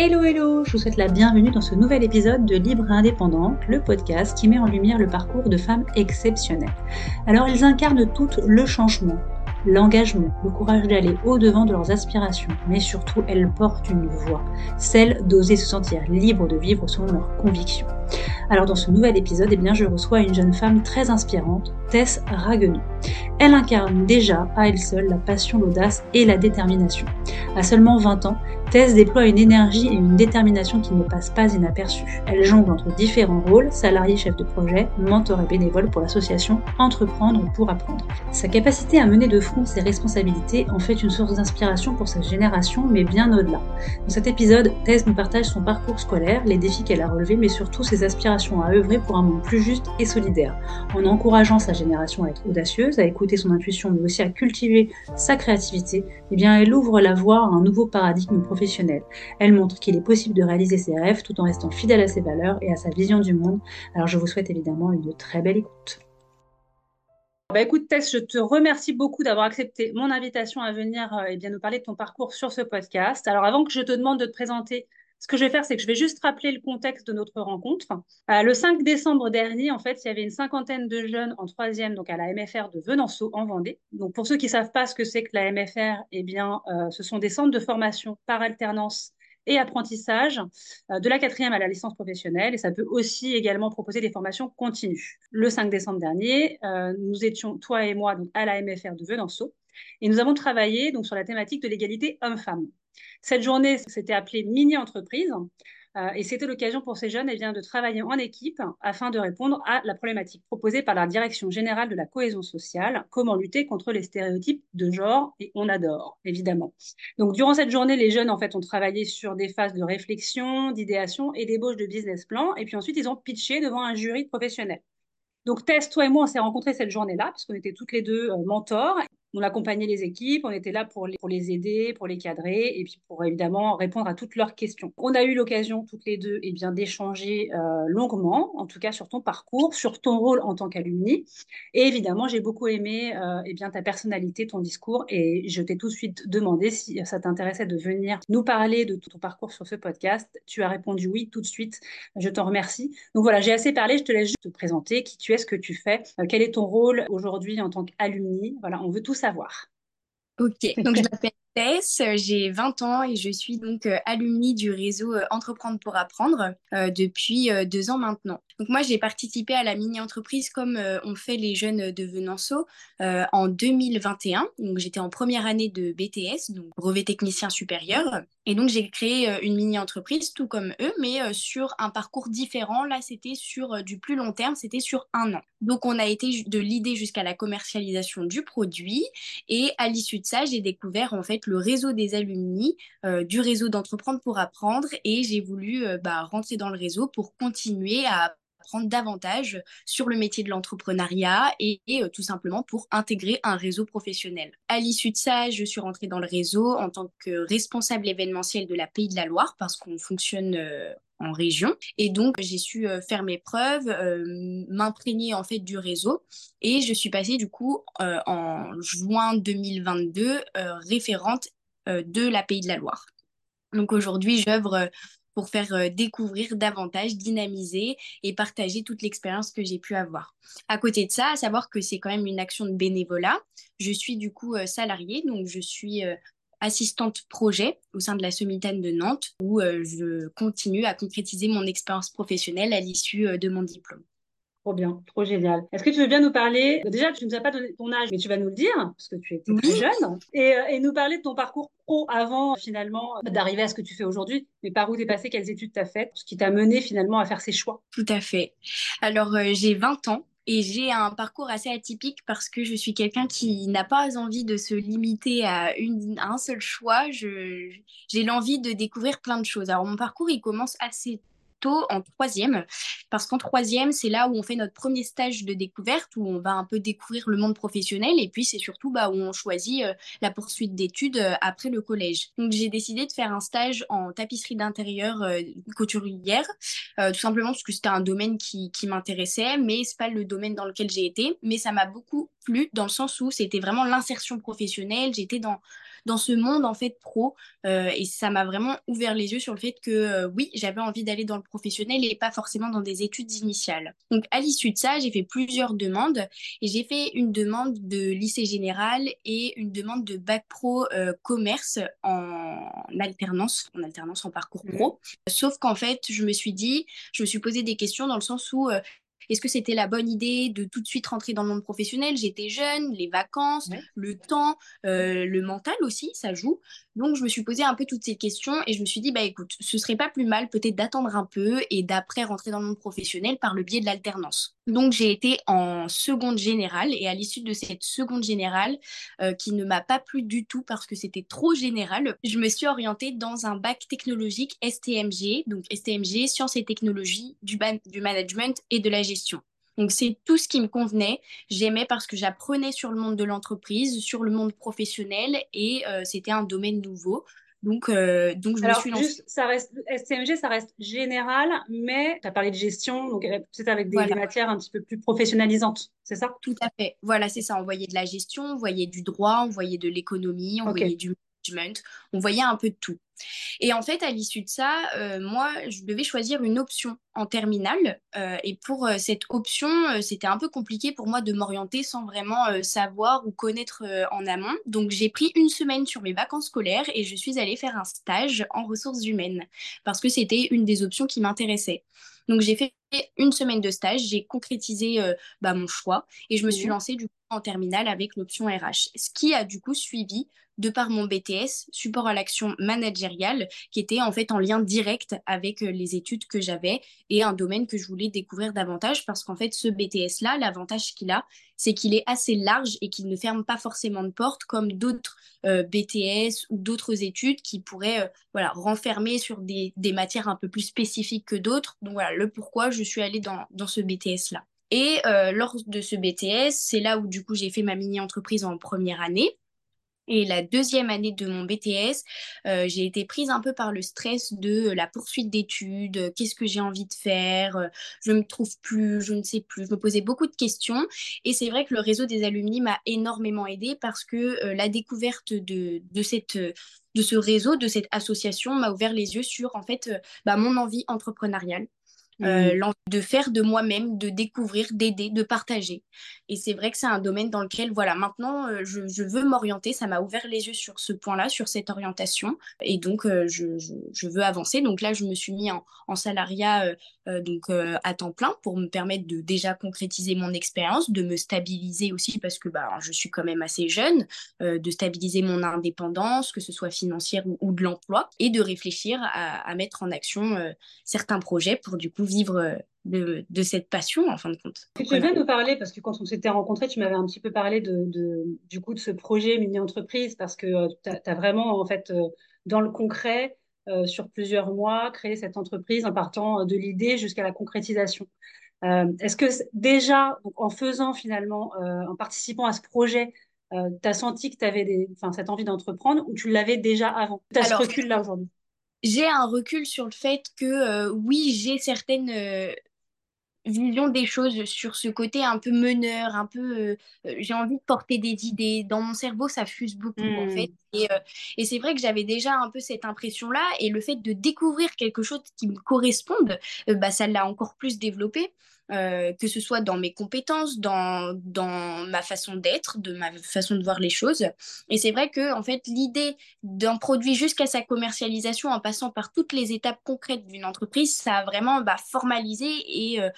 Hello hello, je vous souhaite la bienvenue dans ce nouvel épisode de Libre et Indépendante, le podcast qui met en lumière le parcours de femmes exceptionnelles. Alors elles incarnent toutes le changement, l'engagement, le courage d'aller au-devant de leurs aspirations, mais surtout elles portent une voix, celle d'oser se sentir libre de vivre selon leurs convictions. Alors dans ce nouvel épisode, eh bien, je reçois une jeune femme très inspirante, Tess Raguenou. Elle incarne déjà à elle seule la passion, l'audace et la détermination. À seulement 20 ans, Tess déploie une énergie et une détermination qui ne passent pas inaperçues. Elle jongle entre différents rôles, salarié, chef de projet, mentor et bénévole pour l'association Entreprendre pour apprendre. Sa capacité à mener de front ses responsabilités en fait une source d'inspiration pour sa génération, mais bien au-delà. Dans cet épisode, Tess nous partage son parcours scolaire, les défis qu'elle a relevés, mais surtout ses aspirations à œuvrer pour un monde plus juste et solidaire, en encourageant sa génération à être audacieuse, à écouter son intuition, mais aussi à cultiver sa créativité, eh bien elle ouvre la voie à un nouveau paradigme professionnel. Elle montre qu'il est possible de réaliser ses rêves tout en restant fidèle à ses valeurs et à sa vision du monde. Alors je vous souhaite évidemment une très belle écoute. Bah écoute Tess, je te remercie beaucoup d'avoir accepté mon invitation à venir euh, eh bien, nous parler de ton parcours sur ce podcast. Alors avant que je te demande de te présenter ce que je vais faire, c'est que je vais juste rappeler le contexte de notre rencontre. Euh, le 5 décembre dernier, en fait, il y avait une cinquantaine de jeunes en troisième, donc à la MFR de Venanceau, en Vendée. Donc, pour ceux qui ne savent pas ce que c'est que la MFR, eh bien, euh, ce sont des centres de formation par alternance et apprentissage euh, de la quatrième à la licence professionnelle. Et ça peut aussi également proposer des formations continues. Le 5 décembre dernier, nous étions, toi et moi, donc, à la MFR de Venanceau. Et nous avons travaillé donc, sur la thématique de l'égalité homme-femme. Cette journée, s'était appelée mini-entreprise. Euh, et c'était l'occasion pour ces jeunes eh bien, de travailler en équipe afin de répondre à la problématique proposée par la Direction générale de la cohésion sociale, comment lutter contre les stéréotypes de genre, et on adore, évidemment. Donc, durant cette journée, les jeunes, en fait, ont travaillé sur des phases de réflexion, d'idéation et d'ébauche de business plan, et puis ensuite, ils ont pitché devant un jury de professionnels. Donc, Tess, toi et moi, on s'est rencontrés cette journée-là, parce qu'on était toutes les deux euh, mentors, on accompagnait les équipes, on était là pour les, pour les aider, pour les cadrer et puis pour évidemment répondre à toutes leurs questions. On a eu l'occasion toutes les deux eh bien d'échanger euh, longuement, en tout cas sur ton parcours, sur ton rôle en tant qu'alumni. Et évidemment, j'ai beaucoup aimé euh, eh bien ta personnalité, ton discours et je t'ai tout de suite demandé si ça t'intéressait de venir nous parler de ton parcours sur ce podcast. Tu as répondu oui tout de suite. Je t'en remercie. Donc voilà, j'ai assez parlé. Je te laisse juste te présenter qui tu es, ce que tu fais, euh, quel est ton rôle aujourd'hui en tant qu'alumni. Voilà, on veut tout savoir. Ok, donc je m'appelle J'ai 20 ans et je suis donc euh, alumni du réseau euh, Entreprendre pour apprendre euh, depuis deux ans maintenant. Donc moi j'ai participé à la mini-entreprise comme ont fait les jeunes de Venanceau en 2021. Donc j'étais en première année de BTS, donc brevet technicien supérieur. Et donc j'ai créé une mini-entreprise tout comme eux, mais sur un parcours différent. Là c'était sur du plus long terme, c'était sur un an. Donc on a été de l'idée jusqu'à la commercialisation du produit et à l'issue de ça j'ai découvert en fait le réseau des alumni euh, du réseau d'entreprendre pour apprendre et j'ai voulu euh, bah, rentrer dans le réseau pour continuer à apprendre davantage sur le métier de l'entrepreneuriat et, euh, tout simplement pour intégrer un réseau professionnel. À l'issue de ça, je suis rentrée dans le réseau en tant que responsable événementiel de la Pays de la Loire parce qu'on fonctionne en région. Et donc, j'ai su faire mes preuves, m'imprégner en fait du réseau. Et je suis passée du coup en juin 2022 référente de la Pays de la Loire. Donc aujourd'hui, j'œuvre pour faire découvrir davantage, dynamiser et partager toute l'expérience que j'ai pu avoir. À côté de ça, à savoir que c'est quand même une action de bénévolat. Je suis du coup salariée, donc je suis assistante projet au sein de la Somitane de Nantes, où je continue à concrétiser mon expérience professionnelle à l'issue de mon diplôme. Trop bien, trop génial. Est-ce que tu veux bien nous parler Déjà, tu ne nous as pas donné ton âge, mais tu vas nous le dire, parce que tu étais très jeune, et, euh, et, nous parler de ton parcours pro avant, finalement, d'arriver à ce que tu fais aujourd'hui. Mais par où tu es passé, quelles études tu as faites, ce qui t'a mené finalement à faire ces choix? Tout à fait. Alors, euh, j'ai 20 ans. Et j'ai un parcours assez atypique parce que je suis quelqu'un qui n'a pas envie de se limiter à, un seul choix. J'ai l'envie de découvrir plein de choses. Alors mon parcours, il commence assez en troisième, parce qu'en troisième, c'est là où on fait notre premier stage de découverte, où on va un peu découvrir le monde professionnel, et puis c'est surtout bah, où on choisit euh, la poursuite d'études euh, après le collège. Donc j'ai décidé de faire un stage en tapisserie d'intérieur euh, couturière, tout simplement parce que c'était un domaine qui, qui m'intéressait, mais c'est pas le domaine dans lequel j'ai été, mais ça m'a beaucoup plu dans le sens où c'était vraiment l'insertion professionnelle. J'étais dans, dans ce monde en fait pro euh, et ça m'a vraiment ouvert les yeux sur le fait que euh, oui, j'avais envie d'aller dans le professionnel et pas forcément dans des études initiales. Donc à l'issue de ça, j'ai fait plusieurs demandes et j'ai fait une demande de lycée général et une demande de bac pro euh, commerce en alternance, en alternance en parcours mmh. pro. Sauf qu'en fait, je me suis dit, je me suis posé des questions dans le sens où est-ce que c'était la bonne idée de tout de suite rentrer dans le monde professionnel? J'étais jeune, les vacances, le temps, euh, le mental aussi, ça joue. Donc, je me suis posé un peu toutes ces questions et je me suis dit, bah écoute, ce serait pas plus mal peut-être d'attendre un peu et d'après rentrer dans le monde professionnel par le biais de l'alternance. Donc, j'ai été en seconde générale et à l'issue de cette seconde générale, euh, qui ne m'a pas plu du tout parce que c'était trop général, je me suis orientée dans un bac technologique STMG, donc STMG, sciences et technologies, du, du management et de la gestion. Donc c'est tout ce qui me convenait. J'aimais parce que j'apprenais sur le monde de l'entreprise, sur le monde professionnel et euh, c'était un domaine nouveau. Donc, euh, donc je me suis lancée. Juste, ça reste, STMG, ça reste général, mais tu as parlé de gestion, donc c'est avec des, matières un petit peu plus professionnalisantes, c'est ça? Tout à fait. Voilà, c'est ça. On voyait de la gestion, on voyait du droit, on voyait de l'économie, on voyait du on voyait un peu de tout. Et en fait, à l'issue de ça, euh, moi, je devais choisir une option en terminale. Euh, et pour euh, cette option, c'était un peu compliqué pour moi de m'orienter sans vraiment savoir ou connaître en amont. Donc, j'ai pris une semaine sur mes vacances scolaires et je suis allée faire un stage en ressources humaines parce que c'était une des options qui m'intéressait. Donc, j'ai fait une semaine de stage, j'ai concrétisé bah, mon choix et je me suis mmh. lancée du coup en terminale avec l'option RH. Ce qui a du coup suivi de par mon BTS, support à l'action managériale, qui était en fait en lien direct avec euh, les études que j'avais et un domaine que je voulais découvrir davantage parce qu'en fait, ce BTS-là, l'avantage qu'il a, c'est qu'il est assez large et qu'il ne ferme pas forcément de porte comme d'autres euh, BTS ou d'autres études qui pourraient euh, voilà, renfermer sur des, matières un peu plus spécifiques que d'autres. Donc voilà, le pourquoi je suis allée dans, ce BTS-là. Et lors de ce BTS, c'est là où du coup j'ai fait ma mini-entreprise en première année. Et la deuxième année de mon BTS, euh, j'ai été prise un peu par le stress de la poursuite d'études, qu'est-ce que j'ai envie de faire, euh, je ne me trouve plus, je ne sais plus. Je me posais beaucoup de questions. Et c'est vrai que le réseau des alumni m'a énormément aidée parce que euh, la découverte de, de cette de ce réseau, de cette association m'a ouvert les yeux sur en fait bah, mon envie entrepreneuriale. Euh, mmh. de faire de moi-même, de découvrir, d'aider, de partager. Et c'est vrai que c'est un domaine dans lequel, voilà, maintenant, euh, je, veux m'orienter. Ça m'a ouvert les yeux sur ce point-là, sur cette orientation. Et donc, euh, je, veux avancer. Donc là, je me suis mis en, salariat donc, à temps plein pour me permettre de déjà concrétiser mon expérience, de me stabiliser aussi parce que bah, je suis quand même assez jeune, de stabiliser mon indépendance, que ce soit financière ou, de l'emploi, et de réfléchir à, à, mettre en action certains projets pour du coup vivre euh, de, de, cette passion en fin de compte. Tu viens nous parler, parce que quand on s'était rencontrés, tu m'avais un petit peu parlé de, de, du coup de ce projet mini-entreprise, parce que euh, tu as, vraiment, en fait, euh, dans le concret, sur plusieurs mois, créé cette entreprise en partant de l'idée jusqu'à la concrétisation. Est-ce que déjà, en faisant finalement, en participant à ce projet, tu as senti que tu avais cette envie d'entreprendre ou tu l'avais déjà avant? Tu as ce recul-là aujourd'hui? j'ai un recul sur le fait que euh, oui, j'ai certaines euh, visions des choses sur ce côté un peu meneur, un peu euh, j'ai envie de porter des idées. Dans mon cerveau, ça fuse beaucoup en hmm. fait. Et, et c'est vrai que j'avais déjà un peu cette impression-là et le fait de découvrir quelque chose qui me corresponde, bah, ça l'a encore plus développé. Euh, que ce soit dans mes compétences, dans, dans ma façon d'être, de ma façon de voir les choses. Et c'est vrai que en fait, l'idée d'un produit jusqu'à sa commercialisation en passant par toutes les étapes concrètes d'une entreprise, ça a vraiment bah, formalisé et euh,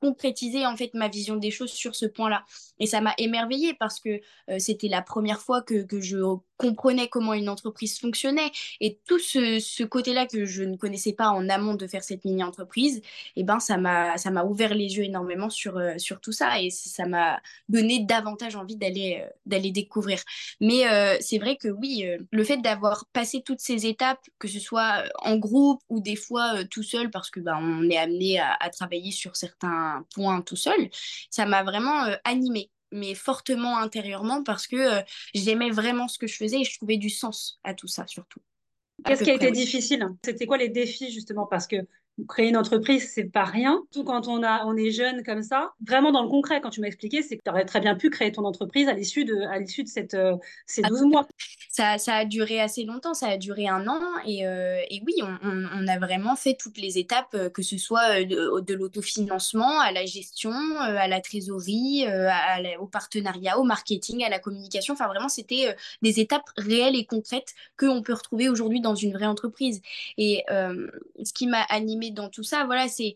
concrétiser en fait ma vision des choses sur ce point-là. Et ça m'a émerveillée parce que euh, c'était la première fois que, que, je comprenais comment une entreprise fonctionnait. Et tout ce, ce côté-là que je ne connaissais pas en amont de faire cette mini-entreprise, et eh ben, ça m'a ouvert les yeux énormément sur, euh, sur tout ça et ça m'a donné davantage envie d'aller euh, découvrir. Mais c'est vrai que oui, le fait d'avoir passé toutes ces étapes, que ce soit en groupe ou des fois tout seul, parce que ben, on est amené à, travailler sur certains point tout seul, ça m'a vraiment euh, animée mais fortement intérieurement parce que euh, j'aimais vraiment ce que je faisais et je trouvais du sens à tout ça surtout. Qu'est-ce qui a été difficile? C'était quoi les défis justement? Parce que créer une entreprise, c'est pas rien. Tout quand on a, on est jeune comme ça. Vraiment dans le concret, quand tu m'as expliqué, c'est que tu aurais très bien pu créer ton entreprise à l'issue de, à l'issue de cette, euh, ces 12 mois. Ça, ça, a duré assez longtemps, ça a duré un an. Et, euh, et oui, on, on, a vraiment fait toutes les étapes, euh, que ce soit de, de l'autofinancement à la gestion, à la trésorerie, à, au partenariat, au marketing, à la communication. Enfin, vraiment, c'était des étapes réelles et concrètes qu'on peut retrouver aujourd'hui dans une vraie entreprise. Et ce qui m'a dans tout ça, voilà, c'est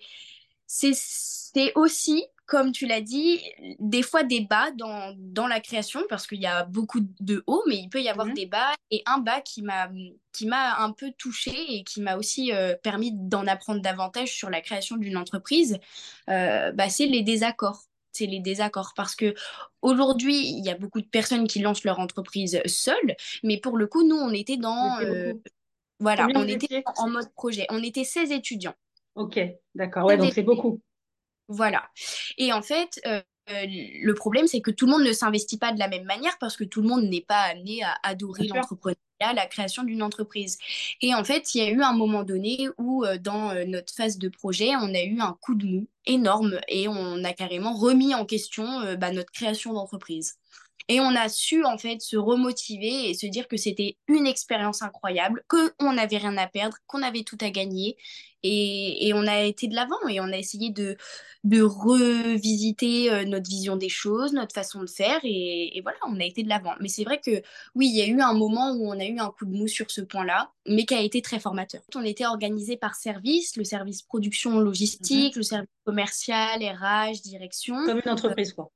c'est aussi, comme tu l'as dit, des fois des bas dans, dans la création, parce qu'il y a beaucoup de hauts, mais il peut y avoir mhm. des bas. Et un bas qui m'a qui m'a un peu touchée et qui m'a aussi euh, permis d'en apprendre davantage sur la création d'une entreprise, euh, bah, c'est les désaccords c'est les désaccords parce que aujourd'hui il y a beaucoup de personnes qui lancent leur entreprise seules mais pour le coup nous on était dans euh, voilà on était en mode projet on était 16 étudiants Ok, d'accord. Ouais, donc c'est beaucoup. Voilà. Et en fait, euh, euh, le problème, c'est que tout le monde ne s'investit pas de la même manière parce que tout le monde n'est pas amené à adorer l'entrepreneuriat, la création d'une entreprise. Et en fait, il y a eu un moment donné où, euh, dans notre phase de projet, on a eu un coup de mou énorme et on a carrément remis en question bah, notre création d'entreprise. Et on a su en fait se remotiver et se dire que c'était une expérience incroyable, qu'on n'avait rien à perdre, qu'on avait tout à gagner. Et, et on a été de l'avant et on a essayé de, de revisiter euh, notre vision des choses, notre façon de faire. Et, et voilà, on a été de l'avant. Mais c'est vrai que oui, il y a eu un moment où on a eu un coup de mou sur ce point-là, mais qui a été très formateur. On était organisé par service, le service production logistique, mhm. le service commercial, RH, direction. Comme une entreprise, quoi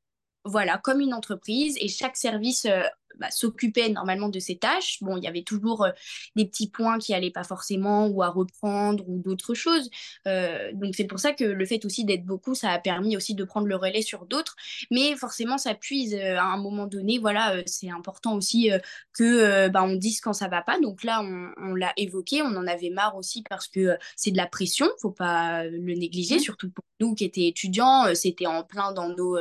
voilà, comme une entreprise et chaque service euh, bah, s'occupait normalement de ses tâches. Bon, il y avait toujours euh, des petits points qui allaient pas forcément ou à reprendre ou d'autres choses. Euh, donc c'est pour ça que le fait aussi d'être beaucoup, ça a permis aussi de prendre le relais sur d'autres. Mais forcément, ça puise à un moment donné. Voilà, c'est important aussi que bah, on dise quand ça va pas. Donc là, on, on l'a évoqué, on en avait marre aussi parce que c'est de la pression, faut pas le négliger, mmh. surtout pour nous qui étaient étudiants. C'était en plein dans nos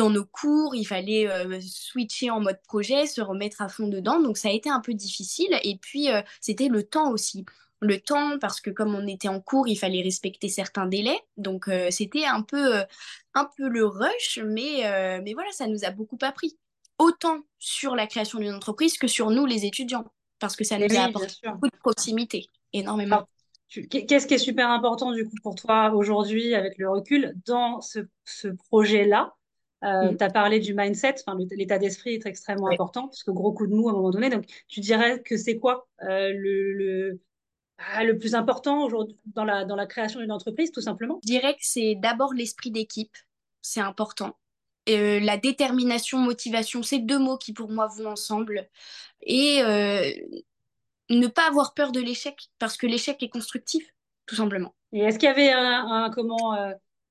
dans nos cours, il fallait euh, switcher en mode projet, se remettre à fond dedans. Donc ça a été un peu difficile. Et puis euh, c'était le temps aussi. Le temps, parce que comme on était en cours, il fallait respecter certains délais. Donc euh, c'était un peu, un peu le rush, mais, mais voilà, ça nous a beaucoup appris. Autant sur la création d'une entreprise que sur nous, les étudiants. Parce que ça nous a apporté beaucoup de proximité, énormément. Qu'est-ce qui est super important du coup pour toi aujourd'hui avec le recul dans ce, ce projet-là? Euh, mm. Tu as parlé du mindset, l'état d'esprit est extrêmement important, parce que gros coup de mou à un moment donné. Donc, tu dirais que c'est quoi euh, le, le, ah, le, plus important aujourd'hui dans la, dans la création d'une entreprise, tout simplement? Je dirais que c'est d'abord l'esprit d'équipe, c'est important. Euh, la détermination, motivation, c'est deux mots qui pour moi vont ensemble. Et euh, ne pas avoir peur de l'échec, parce que l'échec est constructif, tout simplement. Et est-ce qu'il y avait un, un comment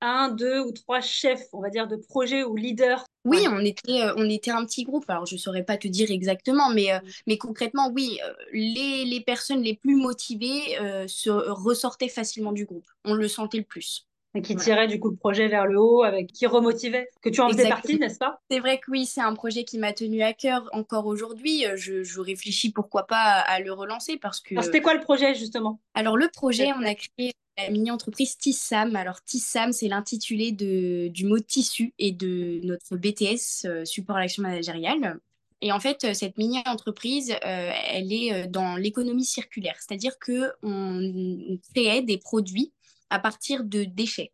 un, deux ou trois chefs, on va dire, de projet ou leaders Oui, on était, euh, on était un petit groupe. Alors, je ne saurais pas te dire exactement, mais, euh, mais concrètement, oui, euh, les, les, personnes les plus motivées se ressortaient facilement du groupe. On le sentait le plus. Et qui tirait du coup le projet vers le haut, avec qui remotivait, que tu en faisais partie, n'est-ce pas? C'est vrai que oui, c'est un projet qui m'a tenu à cœur encore aujourd'hui. Je, je, réfléchis pourquoi pas à, le relancer parce que. C'était quoi le projet justement? Alors le projet, on a créé la mini-entreprise Tissam. Alors, Tissam, c'est l'intitulé du mot tissu et de notre BTS, euh, support à l'action managériale. Et en fait, cette mini-entreprise, euh, elle est euh, dans l'économie circulaire, c'est-à-dire qu'on créait des produits à partir de déchets.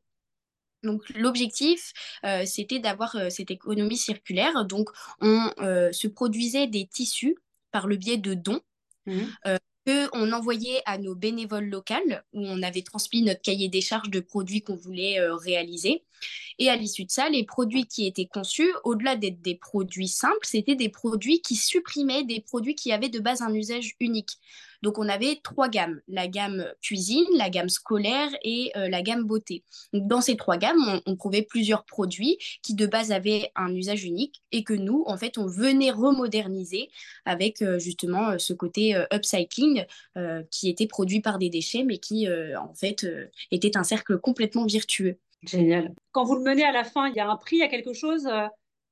Donc l'objectif, c'était d'avoir cette économie circulaire. Donc on se produisait des tissus par le biais de dons. Mmh on envoyait à nos bénévoles locales, où on avait transmis notre cahier des charges de produits qu'on voulait euh, réaliser. Et à l'issue de ça, les produits qui étaient conçus, au-delà d'être des produits simples, c'était des produits qui supprimaient des produits qui avaient de base un usage unique. Donc on avait trois gammes, la gamme cuisine, la gamme scolaire et euh, la gamme beauté. dans ces trois gammes, on, trouvait plusieurs produits qui de base avaient un usage unique et que nous, en fait, on venait remoderniser avec euh, justement euh, ce côté upcycling qui était produit par des déchets mais qui en fait était un cercle complètement virtueux. Génial. Quand vous le menez à la fin, il y a un prix, il y a quelque chose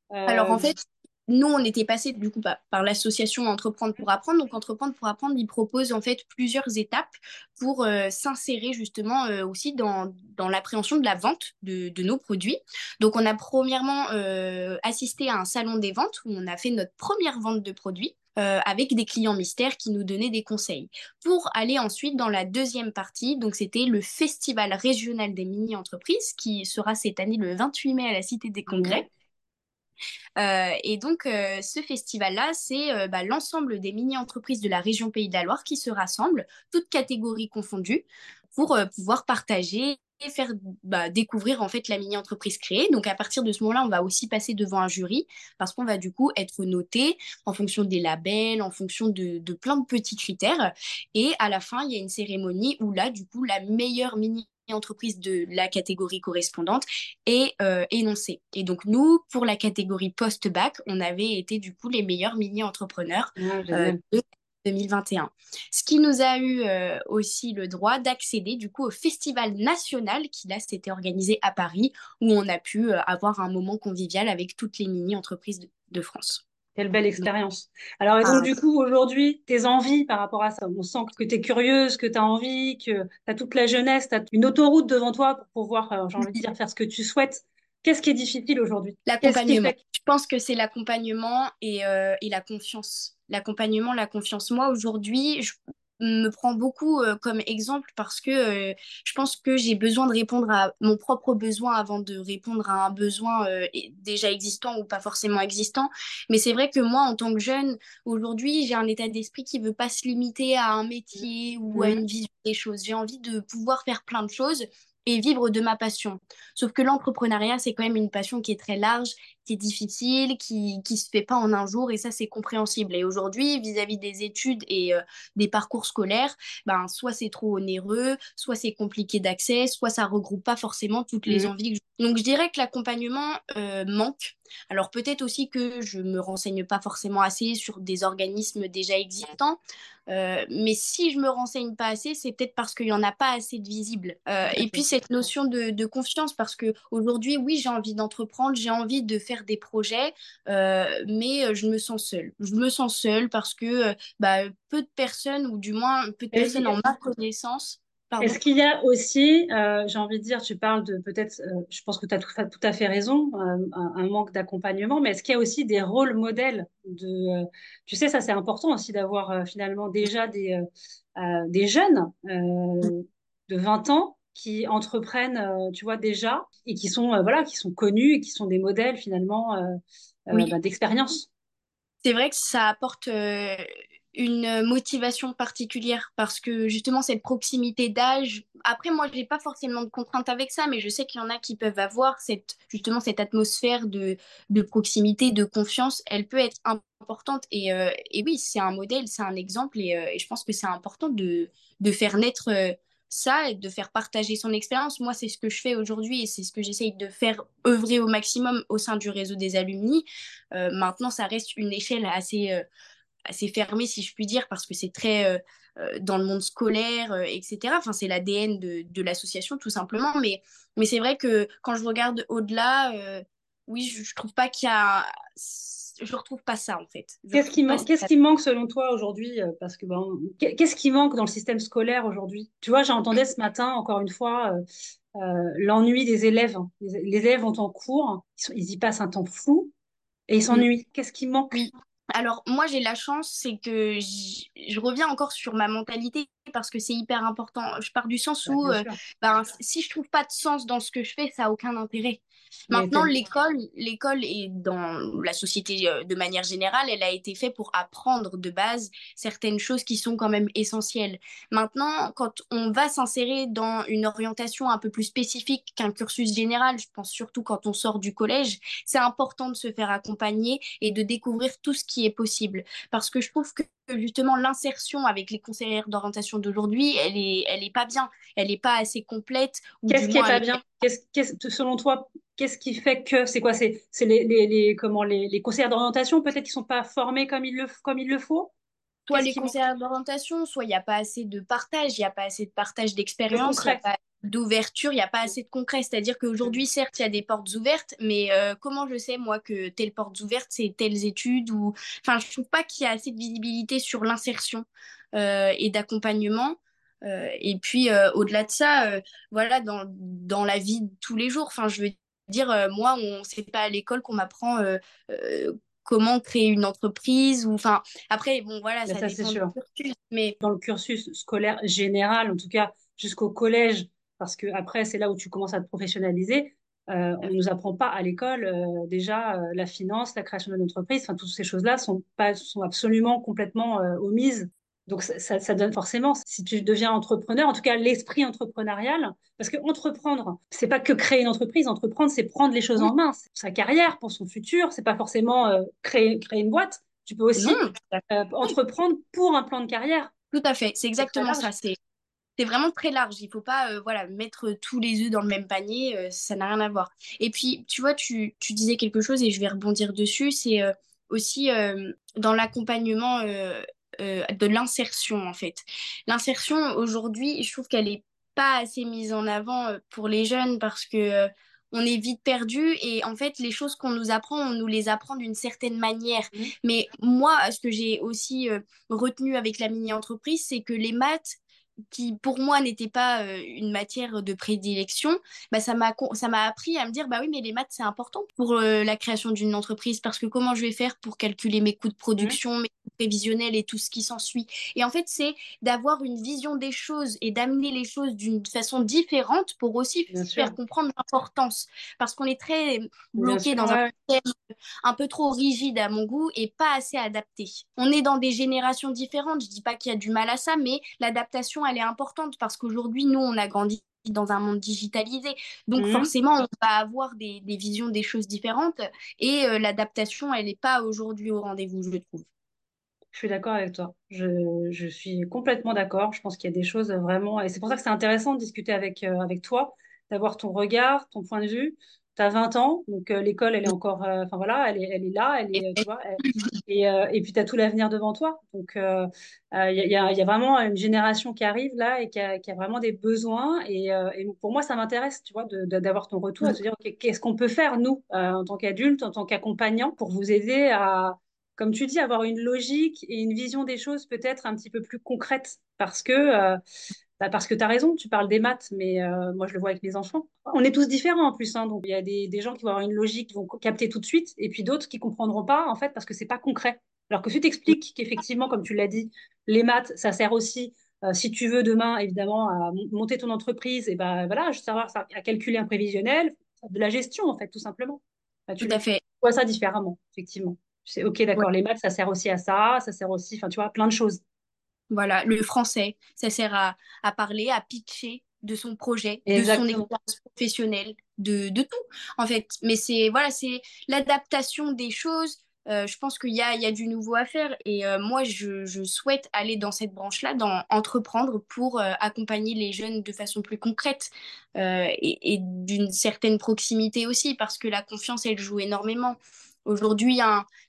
Alors en fait, nous, on était passé du coup par, l'association Entreprendre pour apprendre. Donc, Entreprendre pour apprendre, il propose en fait plusieurs étapes pour euh, s'insérer justement euh, aussi dans, l'appréhension de la vente de, de, nos produits. Donc, on a premièrement euh, assisté à un salon des ventes où on a fait notre première vente de produits. avec des clients mystères qui nous donnaient des conseils. Pour aller ensuite dans la deuxième partie, donc c'était le festival régional des mini-entreprises qui sera cette année le 28 mai à la Cité des Congrès. Euh, et donc, euh, ce festival-là, c'est euh, bah, l'ensemble des mini-entreprises de la région Pays de la Loire qui se rassemblent, toutes catégories confondues, pour pouvoir partager et faire bah, découvrir en fait la mini-entreprise créée. Donc à partir de ce moment-là, on va aussi passer devant un jury parce qu'on va du coup être noté en fonction des labels, en fonction de, de plein de petits critères. Et à la fin, il y a une cérémonie où là, du coup, la meilleure mini entreprise de la catégorie correspondante est euh, énoncée. Et donc nous, pour la catégorie post-bac, on avait été du coup les meilleurs mini-entrepreneurs ah, euh, de 2021. Ce qui nous a eu euh, aussi le droit d'accéder du coup au festival national qui là s'était organisé à Paris où on a pu avoir un moment convivial avec toutes les mini-entreprises de France. Quelle belle expérience. Alors, et donc, ah. du coup, aujourd'hui, tes envies par rapport à ça, on sent que tu es curieuse, que tu as envie, que tu as toute la jeunesse, tu as une autoroute devant toi pour pouvoir, euh, j'ai envie de dire, faire ce que tu souhaites. Qu'est-ce qui est difficile aujourd'hui? L'accompagnement. Je pense que c'est l'accompagnement et, euh, et la confiance. L'accompagnement, la confiance. Moi, aujourd'hui, je, me prend beaucoup euh, comme exemple parce que euh, je pense que j'ai besoin de répondre à mon propre besoin avant de répondre à un besoin euh, déjà existant ou pas forcément existant. Mais c'est vrai que moi, en tant que jeune, aujourd'hui, j'ai un état d'esprit qui veut pas se limiter à un métier ou à une vision des choses. J'ai envie de pouvoir faire plein de choses et vivre de ma passion. Sauf que l'entrepreneuriat, c'est quand même une passion qui est très large, qui est difficile, qui ne se fait pas en un jour, et ça, c'est compréhensible. Et aujourd'hui, vis-à-vis des études et euh, des parcours scolaires, ben, soit c'est trop onéreux, soit c'est compliqué d'accès, soit ça regroupe pas forcément toutes les mmh. envies. Donc, je dirais que l'accompagnement euh, manque. Alors peut-être aussi que je me renseigne pas forcément assez sur des organismes déjà existants, euh, mais si je me renseigne pas assez, c'est peut-être parce qu'il y en a pas assez de visibles. Et puis cette notion de, confiance, parce que aujourd'hui, oui, j'ai envie d'entreprendre, j'ai envie de faire des projets, euh, mais je me sens seule. Je me sens seule parce que bah, peu de personnes, ou du moins peu de personnes en ma connaissance, est-ce qu'il y a aussi, euh, j'ai envie de dire, tu parles de peut-être, euh, je pense que tu as tout, à fait raison, euh, un, manque d'accompagnement, mais est-ce qu'il y a aussi des rôles modèles de, tu sais, ça c'est important aussi d'avoir finalement déjà des, des jeunes de 20 ans qui entreprennent, tu vois, déjà, et qui sont, voilà, qui sont connus et qui sont des modèles finalement bah, d'expérience. C'est vrai que ça apporte une motivation particulière parce que justement cette proximité d'âge après moi je n'ai pas forcément de contraintes avec ça mais je sais qu'il y en a qui peuvent avoir cette justement cette atmosphère de, de proximité de confiance elle peut être importante et, euh, et oui c'est un modèle c'est un exemple et, euh, et, je pense que c'est important de, de faire naître euh, ça et de faire partager son expérience moi c'est ce que je fais aujourd'hui et c'est ce que j'essaye de faire œuvrer au maximum au sein du réseau des alumni maintenant ça reste une échelle assez assez fermé, si je puis dire, parce que c'est très euh, euh, dans le monde scolaire, euh, etc. Enfin, c'est l'ADN de, de l'association, tout simplement. Mais, mais c'est vrai que quand je regarde au-delà, oui, je, ne trouve pas qu'il y a. Je ne retrouve pas ça, en fait. Qu'est-ce qui, manque selon toi aujourd'hui Parce que bon, qu'est-ce qui manque dans le système scolaire aujourd'hui? Tu vois, j'entendais ce matin, encore une fois, l'ennui des élèves. Les, élèves vont en cours, ils, y passent un temps fou et ils s'ennuient. Qu'est-ce qui manque? Alors, moi, j'ai la chance, c'est que je reviens encore sur ma mentalité parce que c'est hyper important. Je pars du sens où, euh, ben, si je trouve pas de sens dans ce que je fais, ça n'a aucun intérêt. Maintenant, l'école, l'école et dans la société euh, de manière générale, elle a été faite pour apprendre de base certaines choses qui sont quand même essentielles. Maintenant, quand on va s'insérer dans une orientation un peu plus spécifique qu'un cursus général, je pense surtout quand on sort du collège, c'est important de se faire accompagner et de découvrir tout ce qui est possible. Parce que je trouve que justement l'insertion avec les conseillères d'orientation d'aujourd'hui, elle est, elle est pas bien, elle n'est pas assez complète. Qu'est-ce qui est pas bien? Selon toi, qu'est-ce qui fait que c'est quoi C'est les, les, les, comment les, les conseillères d'orientation peut-être qui sont pas formés comme il le comme il le faut? Soit les conseillères d'orientation, soit il n'y a pas assez de partage, il n'y a pas assez de partage d'expérience, il n'y a pas d'ouverture, il n'y a pas assez de concret. C'est-à-dire qu'aujourd'hui, certes, il y a des portes ouvertes, mais euh, comment je sais, moi, que telle porte ouverte, c'est telles études ou... Enfin, je trouve pas qu'il y a assez de visibilité sur l'insertion euh, et d'accompagnement. Euh, et puis, au-delà de ça, voilà, dans, dans la vie de tous les jours, enfin, je veux dire, moi, on c'est pas à l'école qu'on m'apprend comment créer une entreprise ou enfin après bon voilà ça, ça dépend du cursus mais dans le cursus scolaire général en tout cas jusqu'au collège parce que après c'est là où tu commences à te professionnaliser. Euh, on ne nous apprend pas à l'école euh, déjà euh, la finance, la création d'une entreprise, enfin toutes ces choses-là sont pas sont absolument complètement euh, omises. Donc ça, ça, donne forcément, si tu deviens entrepreneur, en tout cas l'esprit entrepreneurial, parce que entreprendre, c'est pas que créer une entreprise, entreprendre, c'est prendre les choses en main, c'est sa carrière, pour son futur, c'est pas forcément créer créer une boîte. Tu peux aussi entreprendre pour un plan de carrière. Tout à fait, c'est exactement ça. C'est c'est vraiment très large. Il faut pas euh, voilà, mettre tous les œufs dans le même panier. Euh, ça n'a rien à voir. Et puis, tu vois, tu, tu, disais quelque chose et je vais rebondir dessus. C'est euh, aussi dans l'accompagnement de l'insertion, en fait. L'insertion, aujourd'hui, je trouve qu'elle n'est pas assez mise en avant pour les jeunes parce que on est vite perdu et en fait les choses qu'on nous apprend on nous les apprend d'une certaine manière mmh. mais moi ce que j'ai aussi retenu avec la mini entreprise c'est que les maths qui pour moi n'était pas euh, une matière de prédilection, bah, ça m'a ça m'a appris à me dire bah oui mais les maths c'est important pour euh, la création d'une entreprise parce que comment je vais faire pour calculer mes coûts de production, mes coûts prévisionnels et tout ce qui s'ensuit. Et en fait c'est d'avoir une vision des choses et d'amener les choses d'une façon différente pour aussi faire comprendre l'importance. Parce qu'on est très bloqué dans un système un peu trop rigide à mon goût et pas assez adapté. On est dans des générations différentes, je dis pas qu'il y a du mal à ça mais l'adaptation elle est importante parce qu'aujourd'hui, nous, on a grandi dans un monde digitalisé. Donc, mhm. forcément, on va avoir des, visions des choses différentes et euh, l'adaptation, elle n'est pas aujourd'hui au rendez-vous, je trouve. Je suis d'accord avec toi. Je, suis complètement d'accord. Je pense qu'il y a des choses vraiment. Et c'est pour ça que c'est intéressant de discuter avec, euh, avec toi, d'avoir ton regard, ton point de vue, tu as 20 ans, donc euh, l'école, elle est encore, euh, enfin voilà, elle est, elle est là, elle est, tu vois, et, euh, et, puis tu as tout l'avenir devant toi. Donc, il y a, y, vraiment une génération qui arrive là et qui a, qui a vraiment des besoins. Et, et pour moi, ça m'intéresse, tu vois, d'avoir ton retour, à se dire, qu'est-ce qu'on peut faire, nous, en tant qu'adultes, en tant qu'accompagnants, pour vous aider à, comme tu dis, avoir une logique et une vision des choses peut-être un petit peu plus concrète. Parce que bah, parce que tu as raison, tu parles des maths, mais euh, moi je le vois avec mes enfants. On est tous différents en plus, hein, donc il y a des, des, gens qui vont avoir une logique, qui vont capter tout de suite, et puis d'autres qui comprendront pas en fait parce que c'est pas concret. Alors que si tu expliques qu'effectivement, comme tu l'as dit, les maths, ça sert aussi, euh, si tu veux demain évidemment à monter ton entreprise, et ben voilà, je savoir à calculer un prévisionnel, de la gestion en fait, tout simplement. Bah, tu tout à fait. vois ça différemment, effectivement. C'est ok, d'accord, les maths, ça sert aussi à ça, ça sert aussi, enfin tu vois, plein de choses. Voilà, le français, ça sert à, à parler, à pitcher de son projet, de son expérience professionnelle, de, de, tout, en fait. Mais c'est voilà, c'est l'adaptation des choses. Euh, je pense qu'il y a, il y a du nouveau à faire et euh, moi, je, je, souhaite aller dans cette branche-là, dans entreprendre pour euh, accompagner les jeunes de façon plus concrète et, et d'une certaine proximité aussi, parce que la confiance, elle joue énormément. Aujourd'hui,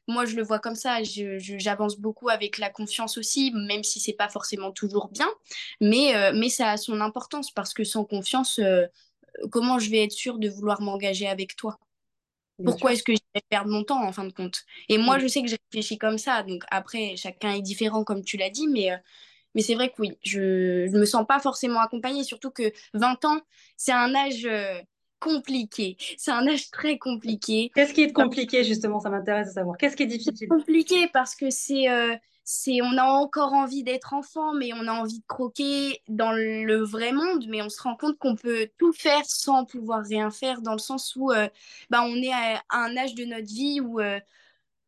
moi, je le vois comme ça. J'avance beaucoup avec la confiance aussi, même si c'est pas forcément toujours bien. Mais, euh, mais ça a son importance parce que sans confiance, euh, comment je vais être sûre de vouloir m'engager avec toi? Pourquoi est-ce que je vais perdre mon temps en fin de compte? Et moi, je sais que j'ai réfléchi comme ça. Donc après, chacun est différent, comme tu l'as dit, mais. Euh, mais c'est vrai que oui, je ne me sens pas forcément accompagnée, surtout que 20 ans, c'est un âge compliqué. C'est un âge très compliqué. Qu'est-ce qui est compliqué justement? Ça m'intéresse de savoir. Qu'est-ce qui est difficile? Compliqué parce que c'est, euh, c'est, on a encore envie d'être enfant, mais on a envie de croquer dans le vrai monde, mais on se rend compte qu'on peut tout faire sans pouvoir rien faire, dans le sens où, euh, bah, on est à, un âge de notre vie où, euh,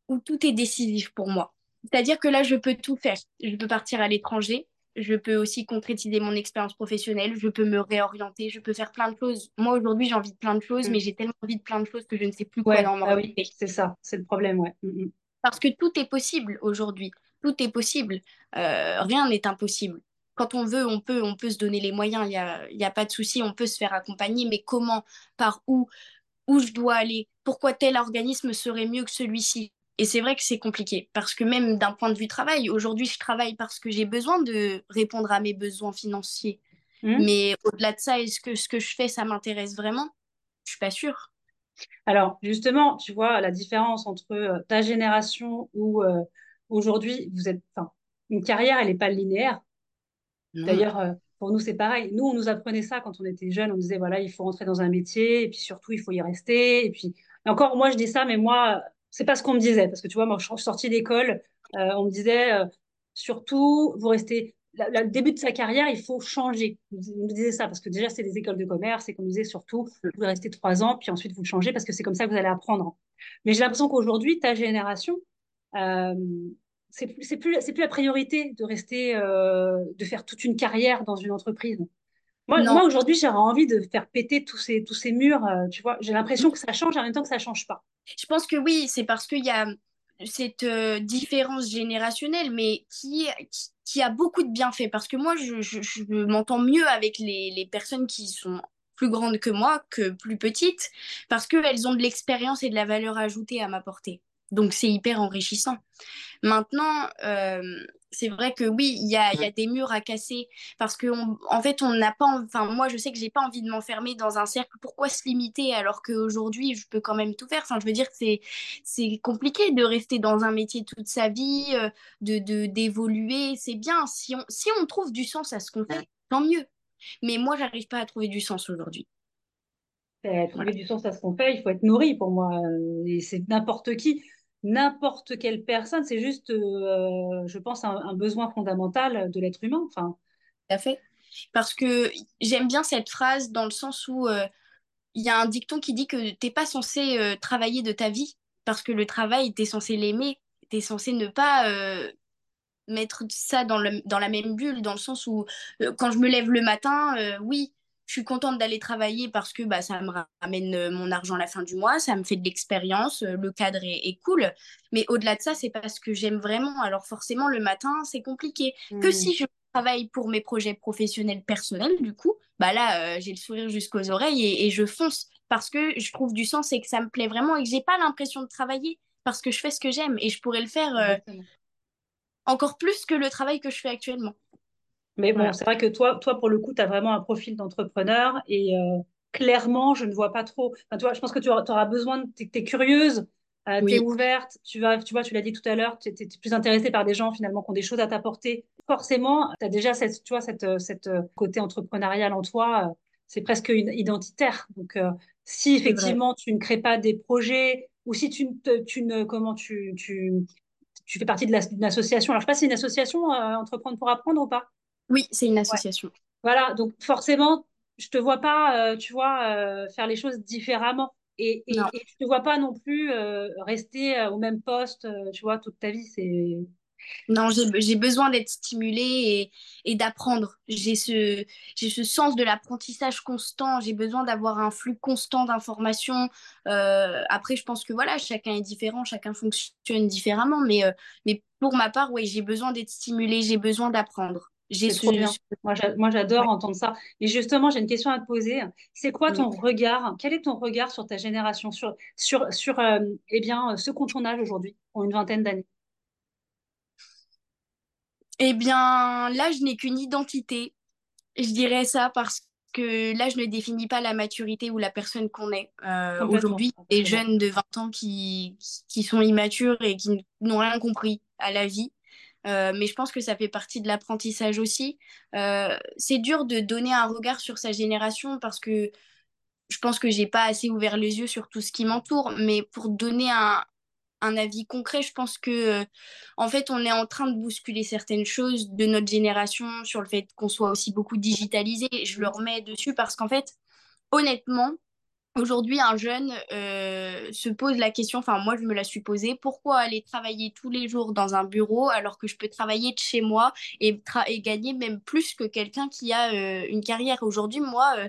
où tout est décisif pour moi. C'est-à-dire que là, je peux tout faire. Je peux partir à l'étranger, je peux aussi concrétiser mon expérience professionnelle, je peux me réorienter, je peux faire plein de choses. Moi, aujourd'hui, j'ai envie de plein de choses, mm. mais j'ai tellement envie de plein de choses que je ne sais plus quoi dans ah oui, C'est ça, c'est le problème, ouais. Mm, mm. Parce que tout est possible aujourd'hui. Tout est possible. Euh, rien n'est impossible. Quand on veut, on peut, on peut se donner les moyens. Il n'y a, y a pas de souci, on peut se faire accompagner. Mais comment, par où, où je dois aller? Pourquoi tel organisme serait mieux que celui-ci? Et c'est vrai que c'est compliqué parce que même d'un point de vue travail, aujourd'hui je travaille parce que j'ai besoin de répondre à mes besoins financiers. Mmh. Mais au-delà de ça, est-ce que ce que je fais, ça m'intéresse vraiment? Je suis pas sûre. Alors, justement, tu vois la différence entre euh, ta génération où euh, aujourd'hui, vous êtes, enfin, une carrière, elle n'est pas linéaire. D'ailleurs, euh, pour nous, c'est pareil. Nous, on nous apprenait ça quand on était jeunes. On disait, voilà, il faut rentrer dans un métier et puis surtout, il faut y rester. Et puis, encore, moi, je dis ça, mais moi, c'est pas ce qu'on me disait. Parce que tu vois, moi, je suis sortie d'école, on me disait, surtout, vous restez le début de sa carrière, il faut changer. On nous disait ça parce que déjà, c'est des écoles de commerce et qu'on nous disait surtout, vous pouvez rester trois ans, puis ensuite vous changez parce que c'est comme ça que vous allez apprendre. Mais j'ai l'impression qu'aujourd'hui, ta génération, euh, c'est plus, plus, plus la priorité de rester, euh, de faire toute une carrière dans une entreprise. Moi, moi aujourd'hui, j'aurais envie de faire péter tous ces, tous ces murs. Euh, tu vois, j'ai l'impression que ça change en même temps que ça change pas. Je pense que oui, c'est parce qu'il y a cette euh, différence générationnelle, mais qui, qui, a beaucoup de bienfaits. Parce que moi, je, je, m'entends mieux avec les, les, personnes qui sont plus grandes que moi que plus petites, parce qu'elles ont de l'expérience et de la valeur ajoutée à m'apporter. Donc c'est hyper enrichissant. Maintenant, euh, c'est vrai que oui, il y a, y a, des murs à casser parce que en fait, on n'a pas, enfin moi, je sais que j'ai pas envie de m'enfermer dans un cercle. Pourquoi se limiter alors qu'aujourd'hui, je peux quand même tout faire? Enfin, je veux dire que c'est c'est compliqué de rester dans un métier toute sa vie, euh, de d'évoluer. C'est bien si on si on trouve du sens à ce qu'on fait, tant mieux. Mais moi, j'arrive pas à trouver du sens aujourd'hui. Trouver du sens à ce qu'on fait, il faut être nourri pour moi. Et c'est n'importe qui n'importe quelle personne. C'est juste, euh, je pense, un, besoin fondamental de l'être humain. Enfin. Tout. Parce que j'aime bien cette phrase dans le sens où euh, il y a un dicton qui dit que tu n'es pas censé euh, travailler de ta vie parce que le travail, tu es censé l'aimer. Tu es censé ne pas mettre ça dans, le, dans la même bulle, dans le sens où quand je me lève le matin, oui, je suis contente d'aller travailler parce que bah, ça me ramène euh, mon argent à la fin du mois, ça me fait de l'expérience, euh, le cadre est, cool. Mais au-delà de ça, c'est parce que j'aime vraiment. Alors forcément, le matin, c'est compliqué. Que mmh. si je travaille pour mes projets professionnels personnels, du coup, bah là, euh, j'ai le sourire jusqu'aux oreilles et, je fonce parce que je trouve du sens et que ça me plaît vraiment et que j'ai pas l'impression de travailler parce que je fais ce que j'aime et je pourrais le faire encore plus que le travail que je fais actuellement. Mais bon, c'est vrai que toi, toi, pour le coup, tu as vraiment un profil d'entrepreneur et euh, clairement, je ne vois pas trop. Enfin, tu vois, je pense que tu auras, besoin, tu es, curieuse, euh, tu es ouverte, tu, vas, tu vois, tu l'as dit tout à l'heure, tu es, plus intéressée par des gens finalement qui ont des choses à t'apporter. Forcément, tu as déjà cette, tu vois, cette, cette côté entrepreneurial en toi, c'est presque une, identitaire. Donc, euh, si effectivement tu ne crées pas des projets ou si tu, tu ne, comment tu, tu, tu fais partie d'une association, alors je sais pas si c'est une association, Entreprendre pour apprendre ou pas oui, c'est une association. Voilà, donc forcément, je te vois pas, euh, tu vois, euh, faire les choses différemment. Et, et, et, je te vois pas non plus euh, rester au même poste, tu vois, toute ta vie. C'est non, j'ai besoin d'être stimulée et, et d'apprendre. J'ai ce, ce sens de l'apprentissage constant. J'ai besoin d'avoir un flux constant d'informations. après, je pense que voilà, chacun est différent, chacun fonctionne différemment. Mais, mais pour ma part, oui, j'ai besoin d'être stimulée, j'ai besoin d'apprendre. J'ai Moi, j'adore entendre ça. Et justement, j'ai une question à te poser. C'est quoi ton regard Quel est ton regard sur ta génération, sur, sur, sur euh, eh bien, ceux qu'on ton âge aujourd'hui, ont une vingtaine d'années? Eh bien, là, je n'ai qu'une identité. Je dirais ça parce que là, je ne définis pas la maturité ou la personne qu'on est. Euh, aujourd'hui, des jeunes de 20 ans qui, qui sont immatures et qui n'ont rien compris à la vie. Euh, mais je pense que ça fait partie de l'apprentissage aussi. Euh, c'est dur de donner un regard sur sa génération parce que je pense que j'ai pas assez ouvert les yeux sur tout ce qui m'entoure. Mais pour donner un, avis concret, je pense que euh, en fait, on est en train de bousculer certaines choses de notre génération sur le fait qu'on soit aussi beaucoup digitalisé. Je le remets dessus parce qu'en fait, honnêtement, Aujourd'hui, un jeune euh, se pose la question, enfin moi je me la suis posée, pourquoi aller travailler tous les jours dans un bureau alors que je peux travailler de chez moi et, gagner même plus que quelqu'un qui a euh, une carrière? Aujourd'hui, moi, euh,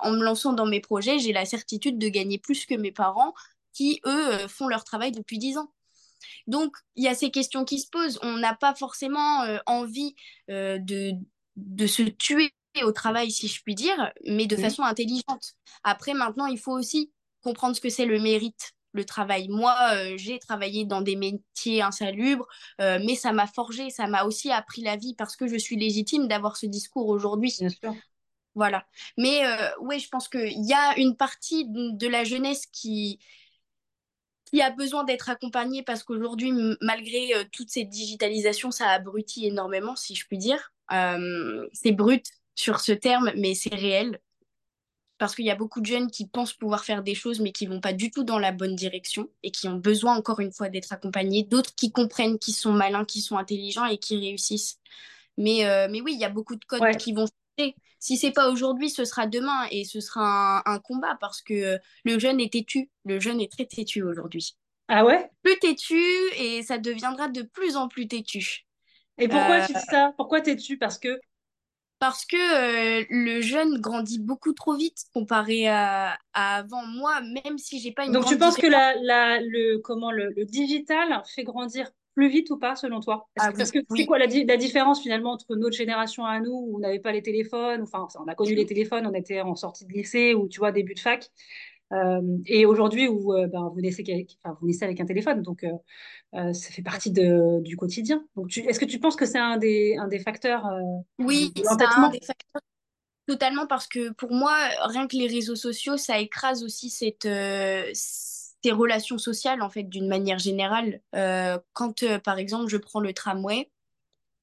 en me lançant dans mes projets, j'ai la certitude de gagner plus que mes parents qui, eux, font leur travail depuis 10 ans. Donc, il y a ces questions qui se posent. On n'a pas forcément envie de, de se tuer au travail, si je puis dire, mais de façon intelligente. Après, maintenant, il faut aussi comprendre ce que c'est le mérite, le travail. Moi, euh, j'ai travaillé dans des métiers insalubres, euh, mais ça m'a forgé, ça m'a aussi appris la vie parce que je suis légitime d'avoir ce discours aujourd'hui. Voilà. Mais euh, oui, je pense qu'il y a une partie de la jeunesse qui, qui a besoin d'être accompagnée parce qu'aujourd'hui, malgré euh, toute cette digitalisation, ça abrutit énormément, si je puis dire. Euh, c'est brut sur ce terme, mais c'est réel. Parce qu'il y a beaucoup de jeunes qui pensent pouvoir faire des choses, mais qui vont pas du tout dans la bonne direction et qui ont besoin, encore une fois, d'être accompagnés. D'autres qui comprennent, qui sont malins, qui sont intelligents et qui réussissent. Mais, mais oui, il y a beaucoup de codes qui vont si c'est pas aujourd'hui, ce sera demain et ce sera un, combat parce que le jeune est têtu. Le jeune est très têtu aujourd'hui. Ah ouais? Plus têtu et ça deviendra de plus en plus têtu. Et pourquoi tu dis ça? Pourquoi têtu? Parce que parce que euh, le jeune grandit beaucoup trop vite comparé à, avant moi, même si j'ai pas une. Donc tu penses que la, la, le comment le, le, digital fait grandir plus vite ou pas, selon toi? Ah Parce que c'est quoi la, la, différence finalement entre notre génération à nous, où on n'avait pas les téléphones, enfin, on a connu les téléphones, on était en sortie de lycée ou tu vois, début de fac, euh, et aujourd'hui où euh, ben, vous, naissez, enfin, vous naissez avec un téléphone, donc euh, ça fait partie de, du quotidien. Donc, est-ce que tu penses que c'est un des, un des facteurs Oui, c'est un des facteurs totalement parce que pour moi, rien que les réseaux sociaux, ça écrase aussi cette relations sociales, en fait, d'une manière générale. Quand, par exemple, je prends le tramway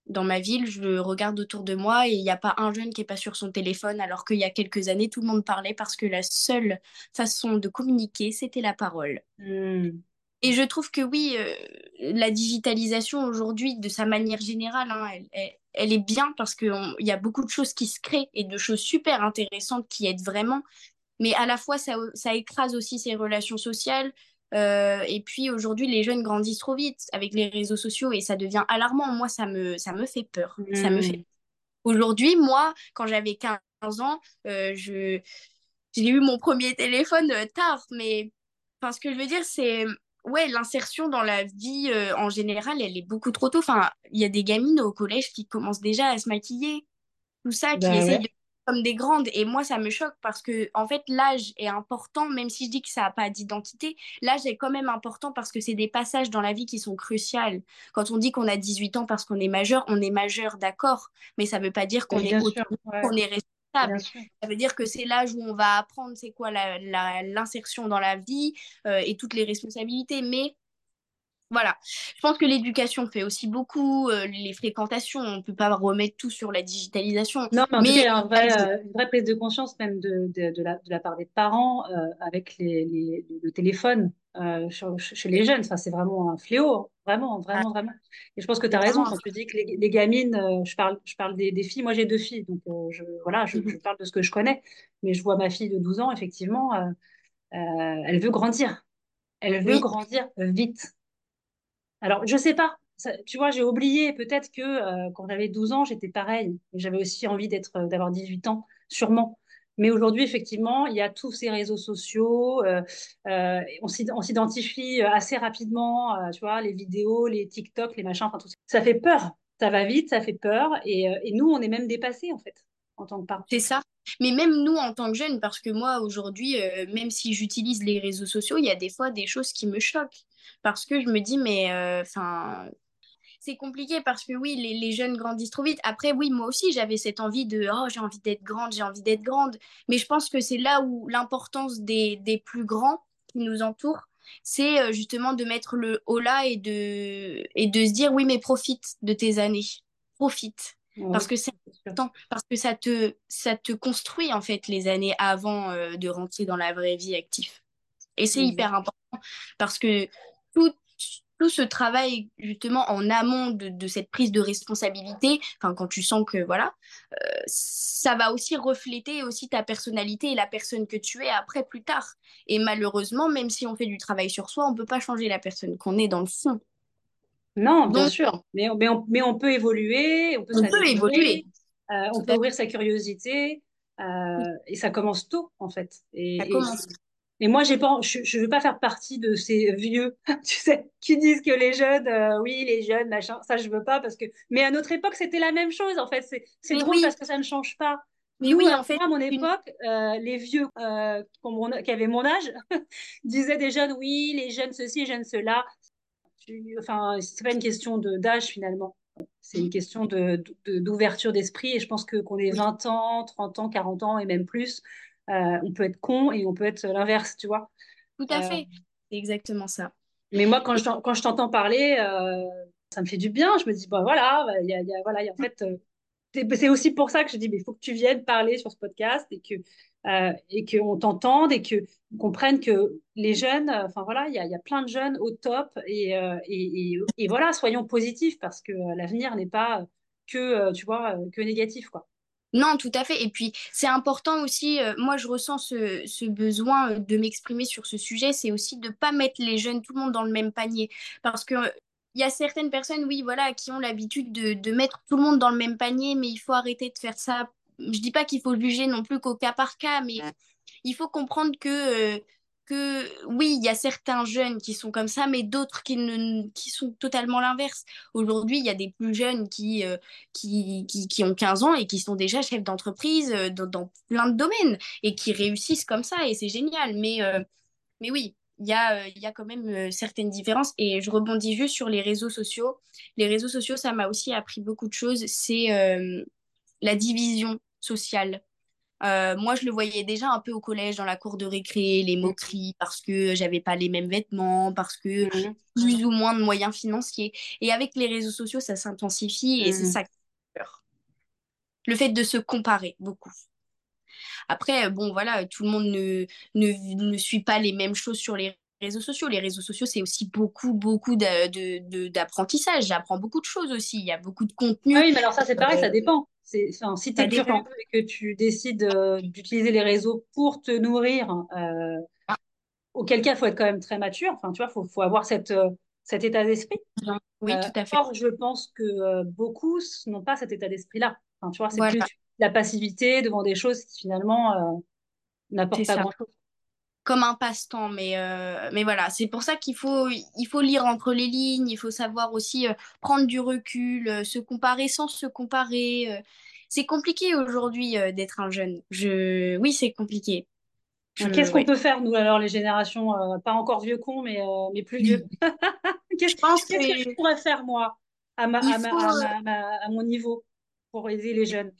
dans ma ville, je regarde autour de moi et il n'y a pas un jeune qui est pas sur son téléphone, alors qu'il y a quelques années, tout le monde parlait parce que la seule façon de communiquer, c'était la parole. Hmm. Et je trouve que oui, euh, la digitalisation aujourd'hui, de sa manière générale, hein, elle, elle, est bien parce qu'il y a beaucoup de choses qui se créent et de choses super intéressantes qui aident vraiment mais à la fois, ça, ça écrase aussi ses relations sociales. Euh, et puis aujourd'hui, les jeunes grandissent trop vite avec les réseaux sociaux et ça devient alarmant. Moi, ça me, ça me fait peur. Ça me fait... Aujourd'hui, moi, quand j'avais 15 ans, euh, je... j'ai eu mon premier téléphone euh, tard. Mais enfin, ce que je veux dire, c'est ouais, l'insertion dans la vie en général, elle est beaucoup trop tôt. Enfin, il y a des gamines au collège qui commencent déjà à se maquiller, tout ça, qui bah essayent de comme des grandes. Et moi, ça me choque parce que, en fait, l'âge est important, même si je dis que ça n'a pas d'identité. L'âge est quand même important parce que c'est des passages dans la vie qui sont cruciaux. Quand on dit qu'on a 18 ans parce qu'on est majeur, on est majeur, d'accord, mais ça ne veut pas dire qu'on est, qu'on est responsable. Ça veut dire que c'est l'âge où on va apprendre c'est quoi l'insertion dans la vie euh, et toutes les responsabilités. Mais voilà, je pense que l'éducation fait aussi beaucoup, euh, les fréquentations, on ne peut pas remettre tout sur la digitalisation. Non, mais, il y a euh, une vraie prise de conscience même de, de, la, de la, part des parents euh, avec les, les, le téléphone chez, les jeunes. Enfin, c'est vraiment un fléau, vraiment, vraiment, vraiment. Et je pense que tu as raison quand tu dis que les, les gamines, je parle, je parle des, des, filles, moi j'ai deux filles, donc je, voilà, je, mhm. je, parle de ce que je connais, mais je vois ma fille de 12 ans, effectivement, elle veut grandir. Elle veut grandir vite. Alors, je sais pas. tu vois, j'ai oublié peut-être que euh, quand j'avais 12 ans, j'étais pareil. J'avais aussi envie d'être, euh, d'avoir 18 ans, sûrement. Mais aujourd'hui, effectivement, il y a tous ces réseaux sociaux. Euh, on s'identifie assez rapidement, tu vois, les vidéos, les TikTok, les machins, enfin tout ça. Ça fait peur. Ça va vite, ça fait peur. Et, et nous, on est même dépassés, en fait, en tant que parents. C'est ça. Mais même nous, en tant que jeunes, parce que moi, aujourd'hui, même si j'utilise les réseaux sociaux, il y a des fois des choses qui me choquent parce que je me dis, mais euh, enfin. c'est compliqué parce que oui, les, les, jeunes grandissent trop vite. Après, oui, moi aussi, j'avais cette envie de oh, j'ai envie d'être grande, j'ai envie d'être grande. Mais je pense que c'est là où l'importance des, des, plus grands qui nous entourent, c'est euh, justement de mettre le haut là et de, et de se dire oui, mais profite de tes années. Profite. parce que c'est important, parce que ça te, ça te construit en fait les années avant euh, de rentrer dans la vraie vie active. Et c'est hyper important parce que tout, tout ce travail justement en amont de, de, cette prise de responsabilité, enfin quand tu sens que voilà, euh, ça va aussi refléter aussi ta personnalité et la personne que tu es après plus tard. Et malheureusement, même si on fait du travail sur soi, on peut pas changer la personne qu'on est dans le fond. Non, bien sûr, mais on, mais, on, mais on, peut évoluer, on peut, on peut évoluer, euh, on peut ouvrir sa curiosité, euh, et ça commence tôt en fait. Et, ça commence. Et moi, j'ai pas, je ne veux pas faire partie de ces vieux, tu sais, qui disent que les jeunes, euh, oui, les jeunes, machin, ça, je veux pas parce que. Mais à notre époque, c'était la même chose, en fait. C'est drôle parce que ça ne change pas. Mais oui, en fait. À mon époque, euh, les vieux euh, qui avaient mon âge disaient des jeunes, oui, les jeunes ceci, les jeunes cela. Enfin, c'est pas une question d'âge finalement. C'est une question d'ouverture de, d'esprit et je pense que qu'on ait 20 ans, 30 ans, 40 ans et même plus, on peut être con et on peut être l'inverse, tu vois. Tout à fait, c'est exactement ça. Mais moi, quand je, quand je t'entends parler, ça me fait du bien. Je me dis, bah voilà, il y a, y a, voilà, y a, en fait, c'est aussi pour ça que je dis, mais il faut que tu viennes parler sur ce podcast et que euh, et qu'on t'entende et qu'on comprenne que les jeunes, enfin voilà, il y, y, a plein de jeunes au top et, euh, et, et, voilà, soyons positifs parce que l'avenir n'est pas que, euh, tu vois, que négatif, quoi. Non, tout à fait. Et puis, c'est important aussi, moi, je ressens ce, ce besoin de m'exprimer sur ce sujet, c'est aussi de ne pas mettre les jeunes, tout le monde dans le même panier. Parce que il y a certaines personnes, oui, voilà, qui ont l'habitude de, de, mettre tout le monde dans le même panier, mais il faut arrêter de faire ça. Je dis pas qu'il faut juger non plus qu'au cas par cas, mais il faut comprendre que, euh, que oui, il y a certains jeunes qui sont comme ça, mais d'autres qui, ne, qui sont totalement l'inverse. Aujourd'hui, il y a des plus jeunes qui, euh, qui, qui, qui, ont 15 ans et qui sont déjà chefs d'entreprise euh, dans, plein de domaines et qui réussissent comme ça, et c'est génial. Mais, mais oui, il y a, y a quand même euh, certaines différences. Et je rebondis juste sur les réseaux sociaux. Les réseaux sociaux, ça m'a aussi appris beaucoup de choses. C'est euh, la division sociale. Euh, moi, je le voyais déjà un peu au collège, dans la cour de récré, les moqueries, parce que j'avais pas les mêmes vêtements, parce que mmh. plus ou moins de moyens financiers. Et avec les réseaux sociaux, ça s'intensifie et c'est mmh. ça qui fait peur. Le fait de se comparer beaucoup. Après, bon, voilà, tout le monde ne, ne, ne suit pas les mêmes choses sur les réseaux sociaux. Les réseaux sociaux, c'est aussi beaucoup, beaucoup d'apprentissage. J'apprends beaucoup de choses aussi. Il y a beaucoup de contenu. Ah oui, mais alors ça, c'est pareil, ça euh, Enfin, si tu es curieux et que tu décides euh, d'utiliser les réseaux pour te nourrir, euh, ah. auquel cas, il faut être quand même très mature. Enfin, tu vois, il faut, faut, avoir cette, cet état d'esprit. Oui, tout à fait. Or, je pense que beaucoup n'ont pas cet état d'esprit-là. Enfin, tu vois, c'est plus la passivité devant des choses qui finalement euh, n'apportent pas grand-chose. Comme un passe-temps, mais, euh, mais voilà, c'est pour ça qu'il faut, il faut lire entre les lignes, il faut savoir aussi euh, prendre du recul, se comparer sans se comparer. c'est compliqué aujourd'hui d'être un jeune. Je... Oui, c'est compliqué. Qu'est-ce qu'on peut faire, nous, alors, les générations, pas encore vieux cons, mais, mais plus vieux? Qu'est-ce que... que... je pourrais faire, moi, à, ma, à, ma, à mon niveau, pour aider les jeunes?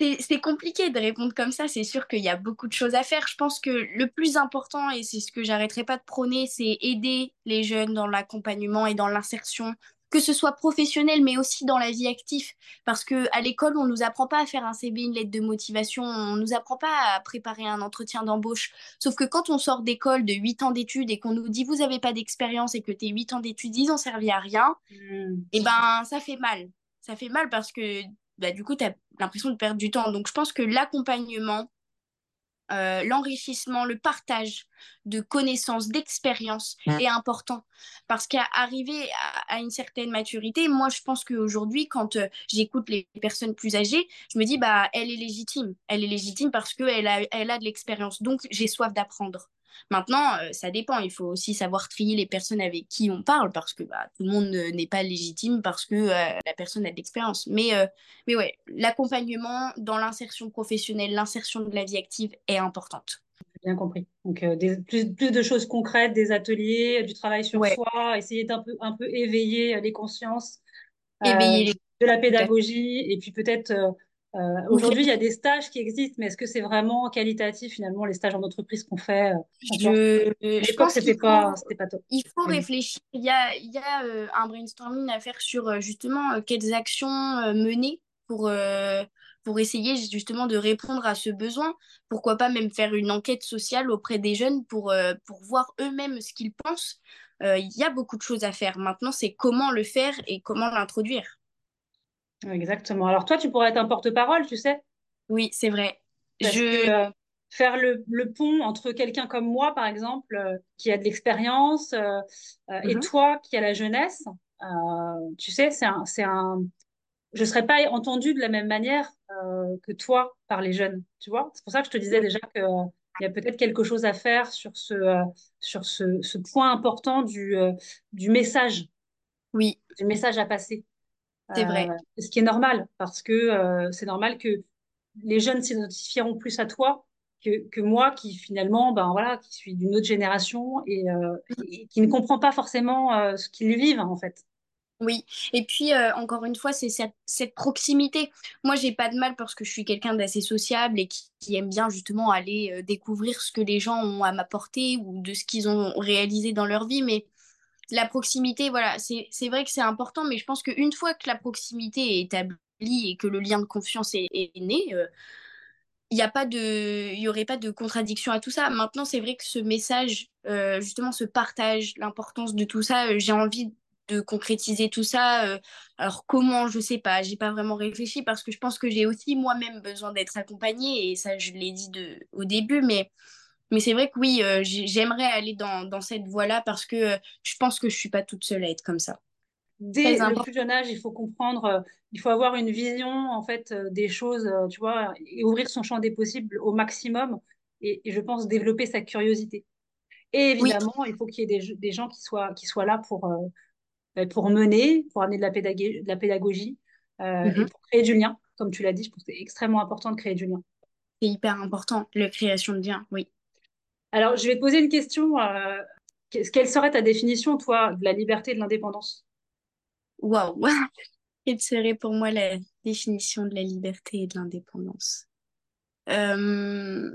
C'est compliqué de répondre comme ça. C'est sûr qu'il y a beaucoup de choses à faire. Je pense que le plus important, et c'est ce que j'arrêterai pas de prôner, c'est aider les jeunes dans l'accompagnement et dans l'insertion, que ce soit professionnel, mais aussi dans la vie active. Parce que à l'école, on nous apprend pas à faire un CB, une lettre de motivation, on nous apprend pas à préparer un entretien d'embauche. Sauf que quand on sort d'école de 8 ans d'études et qu'on nous dit vous avez pas d'expérience et que tes 8 ans d'études, ils ont servi à rien, mmh. et eh ben ça fait mal. Ça fait mal parce que bah, du coup, tu as l'impression de perdre du temps. Donc, je pense que l'accompagnement, euh, l'enrichissement, le partage de connaissances, d'expériences est important. Parce qu'arriver à, à, une certaine maturité, moi, je pense qu'aujourd'hui, quand euh, j'écoute les personnes plus âgées, je me dis, bah, elle est légitime. Elle est légitime parce qu'elle a, elle a de l'expérience. Donc, j'ai soif d'apprendre. Maintenant, euh, ça dépend. Il faut aussi savoir trier les personnes avec qui on parle parce que bah, tout le monde n'est pas légitime parce que euh, la personne a de l'expérience. Mais, euh, mais ouais, l'accompagnement dans l'insertion professionnelle, l'insertion de la vie active est importante. Bien compris. Donc, plus, de choses concrètes, des ateliers, du travail sur soi, essayer d'un peu, un peu éveiller les consciences, éveiller de la pédagogie, et puis peut-être euh, aujourd'hui, il y a des stages qui existent, mais est-ce que c'est vraiment qualitatif finalement les stages en entreprise qu'on fait euh, Je, je pense c'était pas, pas top. Il faut réfléchir. Il y a, il y a euh, un brainstorming à faire sur justement quelles actions mener pour pour essayer justement de répondre à ce besoin. Pourquoi pas même faire une enquête sociale auprès des jeunes pour, pour voir eux-mêmes ce qu'ils pensent. Il y a beaucoup de choses à faire. Maintenant, c'est comment le faire et comment l'introduire. Exactement. Alors toi, tu pourrais être un porte-parole, tu sais. Oui, c'est vrai. je... Euh, faire le, pont entre quelqu'un comme moi, par exemple, euh, qui a de l'expérience, euh, et mhm. toi qui as la jeunesse, tu sais, c'est un, c'est un... Je ne serais pas entendue de la même manière que toi par les jeunes, tu vois. C'est pour ça que je te disais déjà qu'il y a peut-être quelque chose à faire sur ce, sur ce, ce point important du, du message. Oui. Du message à passer. C'est vrai. Euh, ce qui est normal, parce que euh, c'est normal que les jeunes s'identifieront plus à toi que, que, moi, qui finalement, ben voilà, qui suis d'une autre génération et, euh, qui ne comprend pas forcément ce qu'ils vivent en fait. Oui, et puis euh, encore une fois, c'est cette, cette proximité. Moi, j'ai pas de mal parce que je suis quelqu'un d'assez sociable et qui, qui aime bien justement aller découvrir ce que les gens ont à m'apporter ou de ce qu'ils ont réalisé dans leur vie. Mais la proximité, voilà, c'est, vrai que c'est important, mais je pense qu'une fois que la proximité est établie et que le lien de confiance est, né, euh, il n'y a pas de, il y aurait pas de contradiction à tout ça. Maintenant, c'est vrai que ce message, euh, justement, ce partage, l'importance de tout ça, euh, j'ai envie de concrétiser tout ça. alors comment, je sais pas, j'ai pas vraiment réfléchi parce que je pense que j'ai aussi moi-même besoin d'être accompagnée et ça, je l'ai dit au début, mais mais c'est vrai que oui, euh, j'ai- j'aimerais aller dans, dans cette voie-là parce que euh, je pense que je suis pas toute seule à être comme ça. Dès le important. plus jeune âge, il faut comprendre, euh, il faut avoir une vision en fait des choses, tu vois, et ouvrir son champ des possibles au maximum. Et, et je pense développer sa curiosité. Et Oui. évidemment, il faut qu'il y ait des, des gens qui soient, qui soient là pour, pour mener, pour amener de la pédagogie, de la pédagogie et Mhm. pour créer du lien. Comme tu l'as dit, je pense que c'est extrêmement important de créer du lien. C'est hyper important, la création de liens, oui. Alors, je vais te poser une question. euh, quelle serait ta définition, toi, de la liberté et de l'indépendance? Waouh! Quelle serait pour moi la définition de la liberté et de l'indépendance? Euh,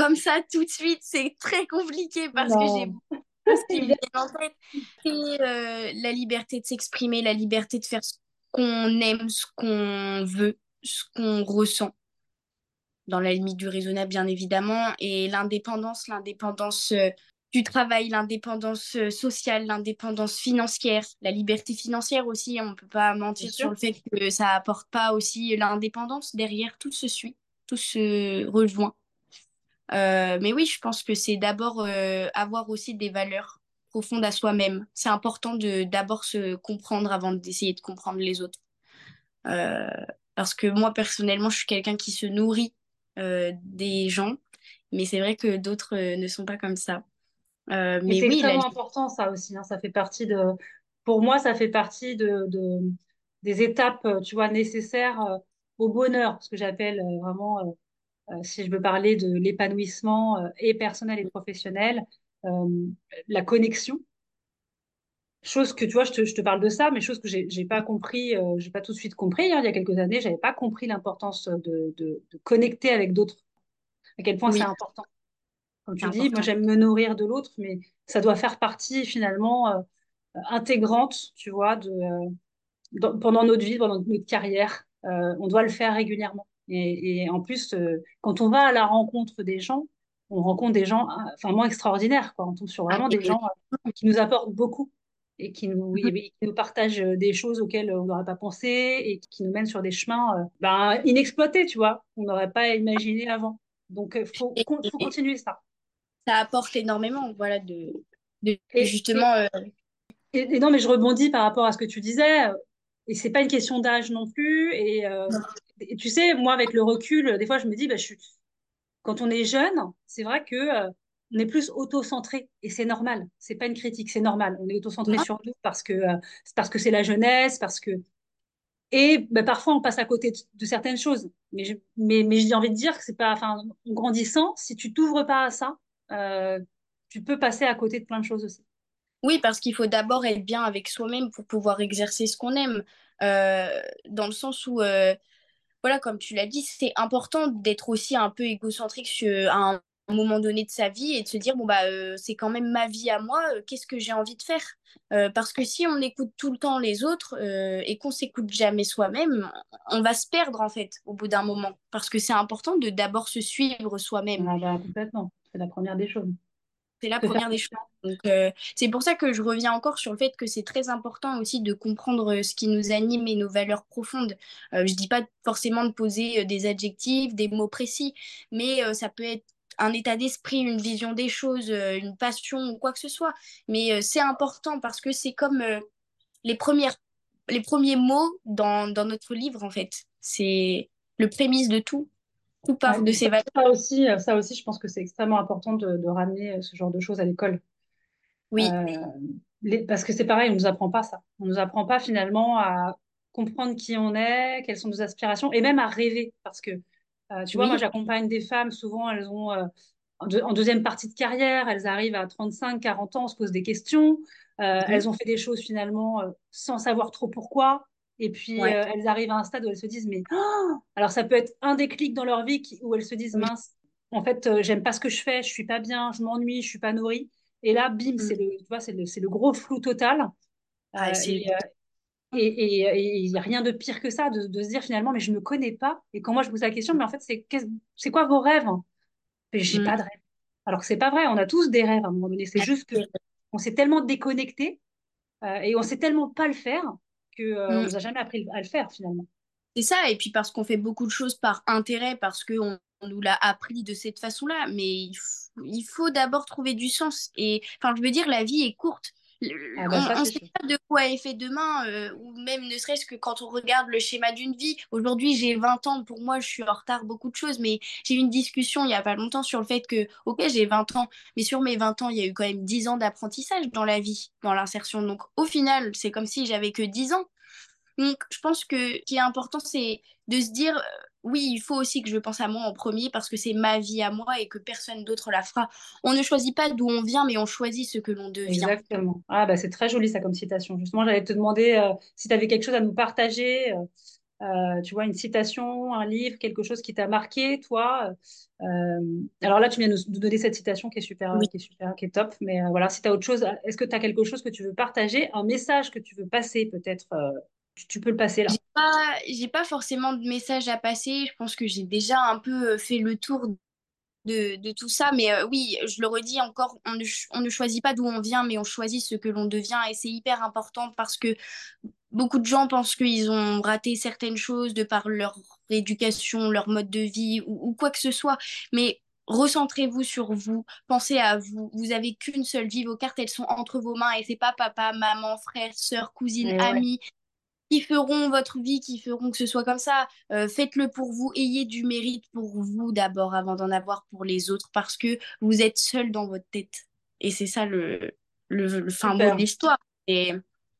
Comme ça, tout de suite, c'est très compliqué parce que j'ai beaucoup qui me viennent en tête. C'est euh, la liberté de s'exprimer, la liberté de faire ce qu'on aime, ce qu'on veut, ce qu'on ressent, dans la limite du raisonnable, bien évidemment. Et l'indépendance, l'indépendance euh, du travail, l'indépendance euh, sociale, l'indépendance financière, la liberté financière aussi. On ne peut pas mentir sur le fait que ça apporte pas aussi l'indépendance. Derrière, tout se suit, tout se rejoint. Euh, mais oui, je pense que c'est d'abord euh, avoir aussi des valeurs profondes à soi-même. C'est important de d'abord se comprendre avant d'essayer de comprendre les autres. Euh, parce que moi, personnellement, je suis quelqu'un qui se nourrit des gens, mais c'est vrai que d'autres euh, ne sont pas comme ça. Euh, mais c'est oui, la... important, ça aussi. hein. Ça fait partie de, pour moi, ça fait partie de, de- des étapes, euh, tu vois, nécessaires euh, au bonheur, ce que j'appelle euh, vraiment, euh, euh, si je veux parler de l'épanouissement euh, et personnel et professionnel, euh, la connexion. Chose que, tu vois, je te, je te parle de ça, mais chose que j'ai j'ai pas compris, euh, j'ai pas tout de suite compris. hein. il y a quelques années, j'avais pas compris l'importance de, de, de connecter avec d'autres, à quel point c'est important. Comme c'est tu dis, moi j'aime me nourrir de l'autre, mais ça doit faire partie finalement euh, intégrante, tu vois, de, euh, dans- pendant notre vie, pendant notre carrière. Euh, on doit le faire régulièrement. Et, et en plus, euh, quand on va à la rencontre des gens, on rencontre des gens euh, enfin, moins extraordinaires, quoi. On tombe sur Ah, vraiment des gens euh, qui nous apportent beaucoup et qui nous, Mhm. et qui nous partagent euh, des choses auxquelles on n'aurait pas pensé et qui nous mènent sur des chemins euh, ben, inexploités, tu vois, qu'on n'aurait pas imaginé avant. Donc, il faut, con- faut et continuer ça. ça apporte énormément, voilà, de, de Et, justement, et, euh, et, et non, mais je rebondis par rapport à ce que tu disais. euh, Et c'est pas une question d'âge non plus. Et, euh, tu sais, moi, avec le recul, des fois, je me dis, bah, je suis... quand on est jeune, c'est vrai que euh, on est plus auto-centré. Et c'est normal. C'est pas une critique, c'est normal. On est auto-centré sur nous parce que euh, c'est parce que c'est la jeunesse, parce que et bah, parfois on passe à côté de, de certaines choses. Mais je, mais, mais j'ai envie de dire que c'est pas, enfin, en grandissant, si tu t'ouvres pas à ça, euh, tu peux passer à côté de plein de choses aussi. Oui, parce qu'il faut d'abord être bien avec soi-même pour pouvoir exercer ce qu'on aime. Euh, dans le sens où, voilà, comme tu l'as dit, c'est important d'être aussi un peu égocentrique sur, à un moment donné de sa vie et de se dire, bon, bah, euh, c'est quand même ma vie à moi, euh, qu'est-ce que j'ai envie de faire? Euh, parce que si on écoute tout le temps les autres et qu'on s'écoute jamais soi-même, on va se perdre en fait au bout d'un moment. Parce que c'est important de d'abord se suivre soi-même. Ah, bah, complètement. C'est la première des choses. C'est la première des choses. Donc, euh, c'est pour ça que je reviens encore sur le fait que c'est très important aussi de comprendre ce qui nous anime et nos valeurs profondes. Euh, je dis pas forcément de poser des adjectifs, des mots précis, mais euh, ça peut être un état d'esprit, une vision des choses, euh, une passion ou quoi que ce soit. Mais euh, c'est important parce que c'est comme euh, les premières, les premiers mots dans, dans notre livre, en fait. C'est le prémisse de tout. Tout part Ouais, de ces valeurs. ça aussi, ça aussi, je pense que c'est extrêmement important de, de ramener ce genre de choses à l'école. Oui, Euh, les- parce que c'est pareil, on nous apprend pas ça. On nous apprend pas finalement à comprendre qui on est, quelles sont nos aspirations, et même à rêver. Parce que, euh, tu vois, moi, j'accompagne des femmes, souvent, elles ont, euh, en, deuxième partie de carrière, elles arrivent à 35, 40 ans, on se pose des questions. Euh, mhm. Elles ont fait des choses finalement sans savoir trop pourquoi. Et puis elles arrivent à un stade où elles se disent mais oh alors ça peut être un déclic dans leur vie où elles se disent mince en fait j'aime pas ce que je fais, je suis pas bien, je m'ennuie, je suis pas nourrie. Et là bim c'est mm. le tu vois c'est le, le, gros flou total. Et il n'y a rien de pire que ça de, de, se dire finalement mais je me connais pas. Et quand moi je pose la question mais en fait c'est c'est quoi vos rêves? J'ai mm. pas de rêve. Alors que c'est pas vrai, on a tous des rêves à un moment donné. C'est juste que on s'est tellement déconnecté euh, et on sait tellement pas le faire que euh, mm. nous a jamais appris à le faire finalement. C'est ça, et puis parce qu'on fait beaucoup de choses par intérêt, parce qu'on on nous l'a appris de cette façon-là, mais il, il faut d'abord trouver du sens. Et enfin, je veux dire, la vie est courte. Ah bah on ne sait pas de quoi est fait demain, euh, ou même ne serait-ce que quand on regarde le schéma d'une vie. Aujourd'hui, j'ai 20 ans, pour moi, je suis en retard beaucoup de choses, mais j'ai eu une discussion il n'y a pas longtemps sur le fait que, ok, j'ai 20 ans, mais sur mes 20 ans, il y a eu quand même 10 ans d'apprentissage dans la vie, dans l'insertion. Donc, au final, c'est comme si j'avais que 10 ans. Donc, je pense que ce qui est important, c'est de se dire, euh, oui, il faut aussi que je pense à moi en premier parce que c'est ma vie à moi et que personne d'autre la fera. On ne choisit pas d'où on vient, mais on choisit ce que l'on devient. Exactement. Ah, bah, c'est très joli ça comme citation. Justement, j'allais te demander euh, si tu avais quelque chose à nous partager. Euh, tu vois, une citation, un livre, quelque chose qui t'a marqué, toi. alors là, tu viens de nous donner cette citation qui est super, qui est super, qui est top. Mais voilà, si tu as autre chose, est-ce que tu as quelque chose que tu veux partager, un message que tu veux passer peut-être tu peux le passer là. J'ai pas, pas forcément de message à passer. Je pense que j'ai déjà un peu euh, fait le tour de, de tout ça. Mais euh, oui, je le redis encore, on ne, on ne choisit pas d'où on vient, mais on choisit ce que l'on devient. Et c'est hyper important parce que beaucoup de gens pensent qu'ils ont raté certaines choses de par leur éducation, leur mode de vie ou, quoi que ce soit. Mais recentrez-vous sur vous, pensez à vous. Vous avez qu'une seule vie, vos cartes elles sont entre vos mains et c'est pas papa, maman, frère, soeur, cousine, ami qui feront votre vie, qui feront que ce soit comme ça. Euh, faites-le pour vous, ayez du mérite pour vous d'abord avant d'en avoir pour les autres parce que vous êtes seul dans votre tête. Et c'est ça le, le, fin mot de l'histoire. Et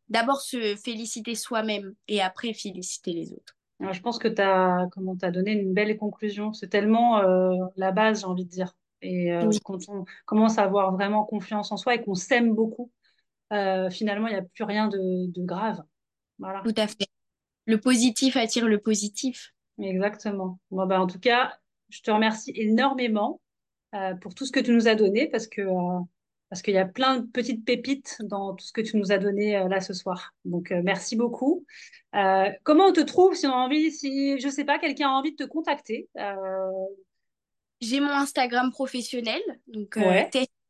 d'abord se féliciter soi-même et après féliciter les autres. je pense que tu as, comment, as donné une belle conclusion. C'est tellement euh, la base, j'ai envie de dire. Et euh, quand on commence à avoir vraiment confiance en soi et qu'on s'aime beaucoup, finalement, il n'y a plus rien de grave. Tout à fait. Le positif attire le positif. Exactement. Bon, bah, en tout cas, je te remercie énormément euh, pour tout ce que tu nous as donné parce que euh, parce qu'il y a plein de petites pépites dans tout ce que tu nous as donné euh, là ce soir. Donc merci beaucoup. comment on te trouve si on a envie, si je sais pas, quelqu'un a envie de te contacter J'ai mon Instagram professionnel, donc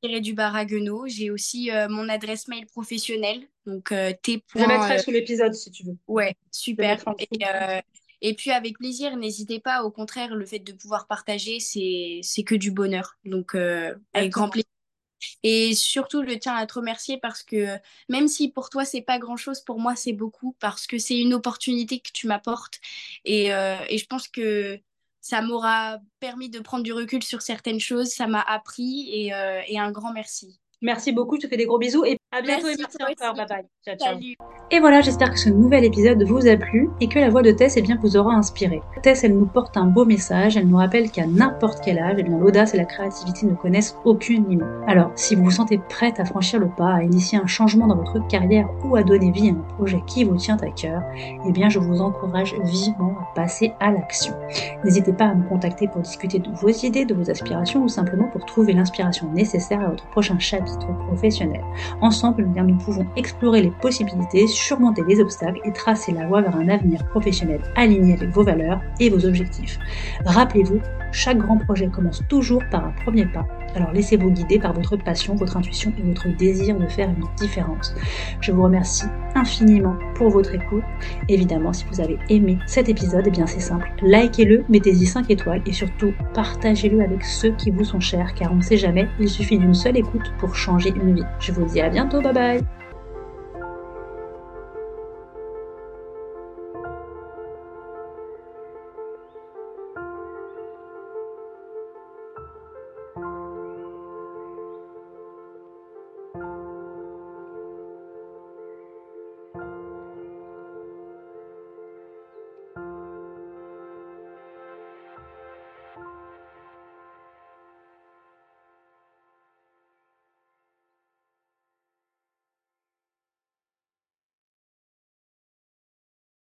du Baraguenot. J'ai aussi euh, mon adresse mail professionnelle, donc euh, t. Je mettrai sous l'épisode si tu veux. Ouais, super. Et, euh, et, puis avec plaisir, n'hésitez pas. Au contraire, le fait de pouvoir partager, c'est que du bonheur. Donc avec grand plaisir. Et surtout, je tiens à te remercier parce que même si pour toi, c'est pas grand chose, pour moi, c'est beaucoup parce que c'est une opportunité que tu m'apportes. Et, et, je pense que ça m'aura permis de prendre du recul sur certaines choses, ça m'a appris et, euh, et un grand merci. Merci beaucoup, je te fais des gros bisous et à bientôt merci, et merci encore. Bye bye. Ciao, ciao. Salut. Et voilà, j'espère que ce nouvel épisode vous a plu et que la voix de Tess eh bien, vous aura inspiré. Tess, elle nous porte un beau message, elle nous rappelle qu'à n'importe quel âge, eh l'audace et la créativité ne connaissent aucune limite. Alors, si vous vous sentez prête à franchir le pas, à initier un changement dans votre carrière ou à donner vie à un projet qui vous tient à cœur, eh bien, je vous encourage vivement à passer à l'action. N'hésitez pas à me contacter pour discuter de vos idées, de vos aspirations ou simplement pour trouver l'inspiration nécessaire à votre prochain chapitre professionnel. Ensemble, eh bien, nous pouvons explorer les possibilités, surmonter les obstacles et tracer la voie vers un avenir professionnel aligné avec vos valeurs et vos objectifs. Rappelez-vous, chaque grand projet commence toujours par un premier pas alors laissez-vous guider par votre passion, votre intuition et votre désir de faire une différence. Je vous remercie infiniment pour votre écoute. Évidemment, si vous avez aimé cet épisode, eh bien c'est simple. Likez-le, mettez-y 5 étoiles et surtout partagez-le avec ceux qui vous sont chers car on ne sait jamais, il suffit d'une seule écoute pour changer une vie. Je vous dis à bientôt, bye bye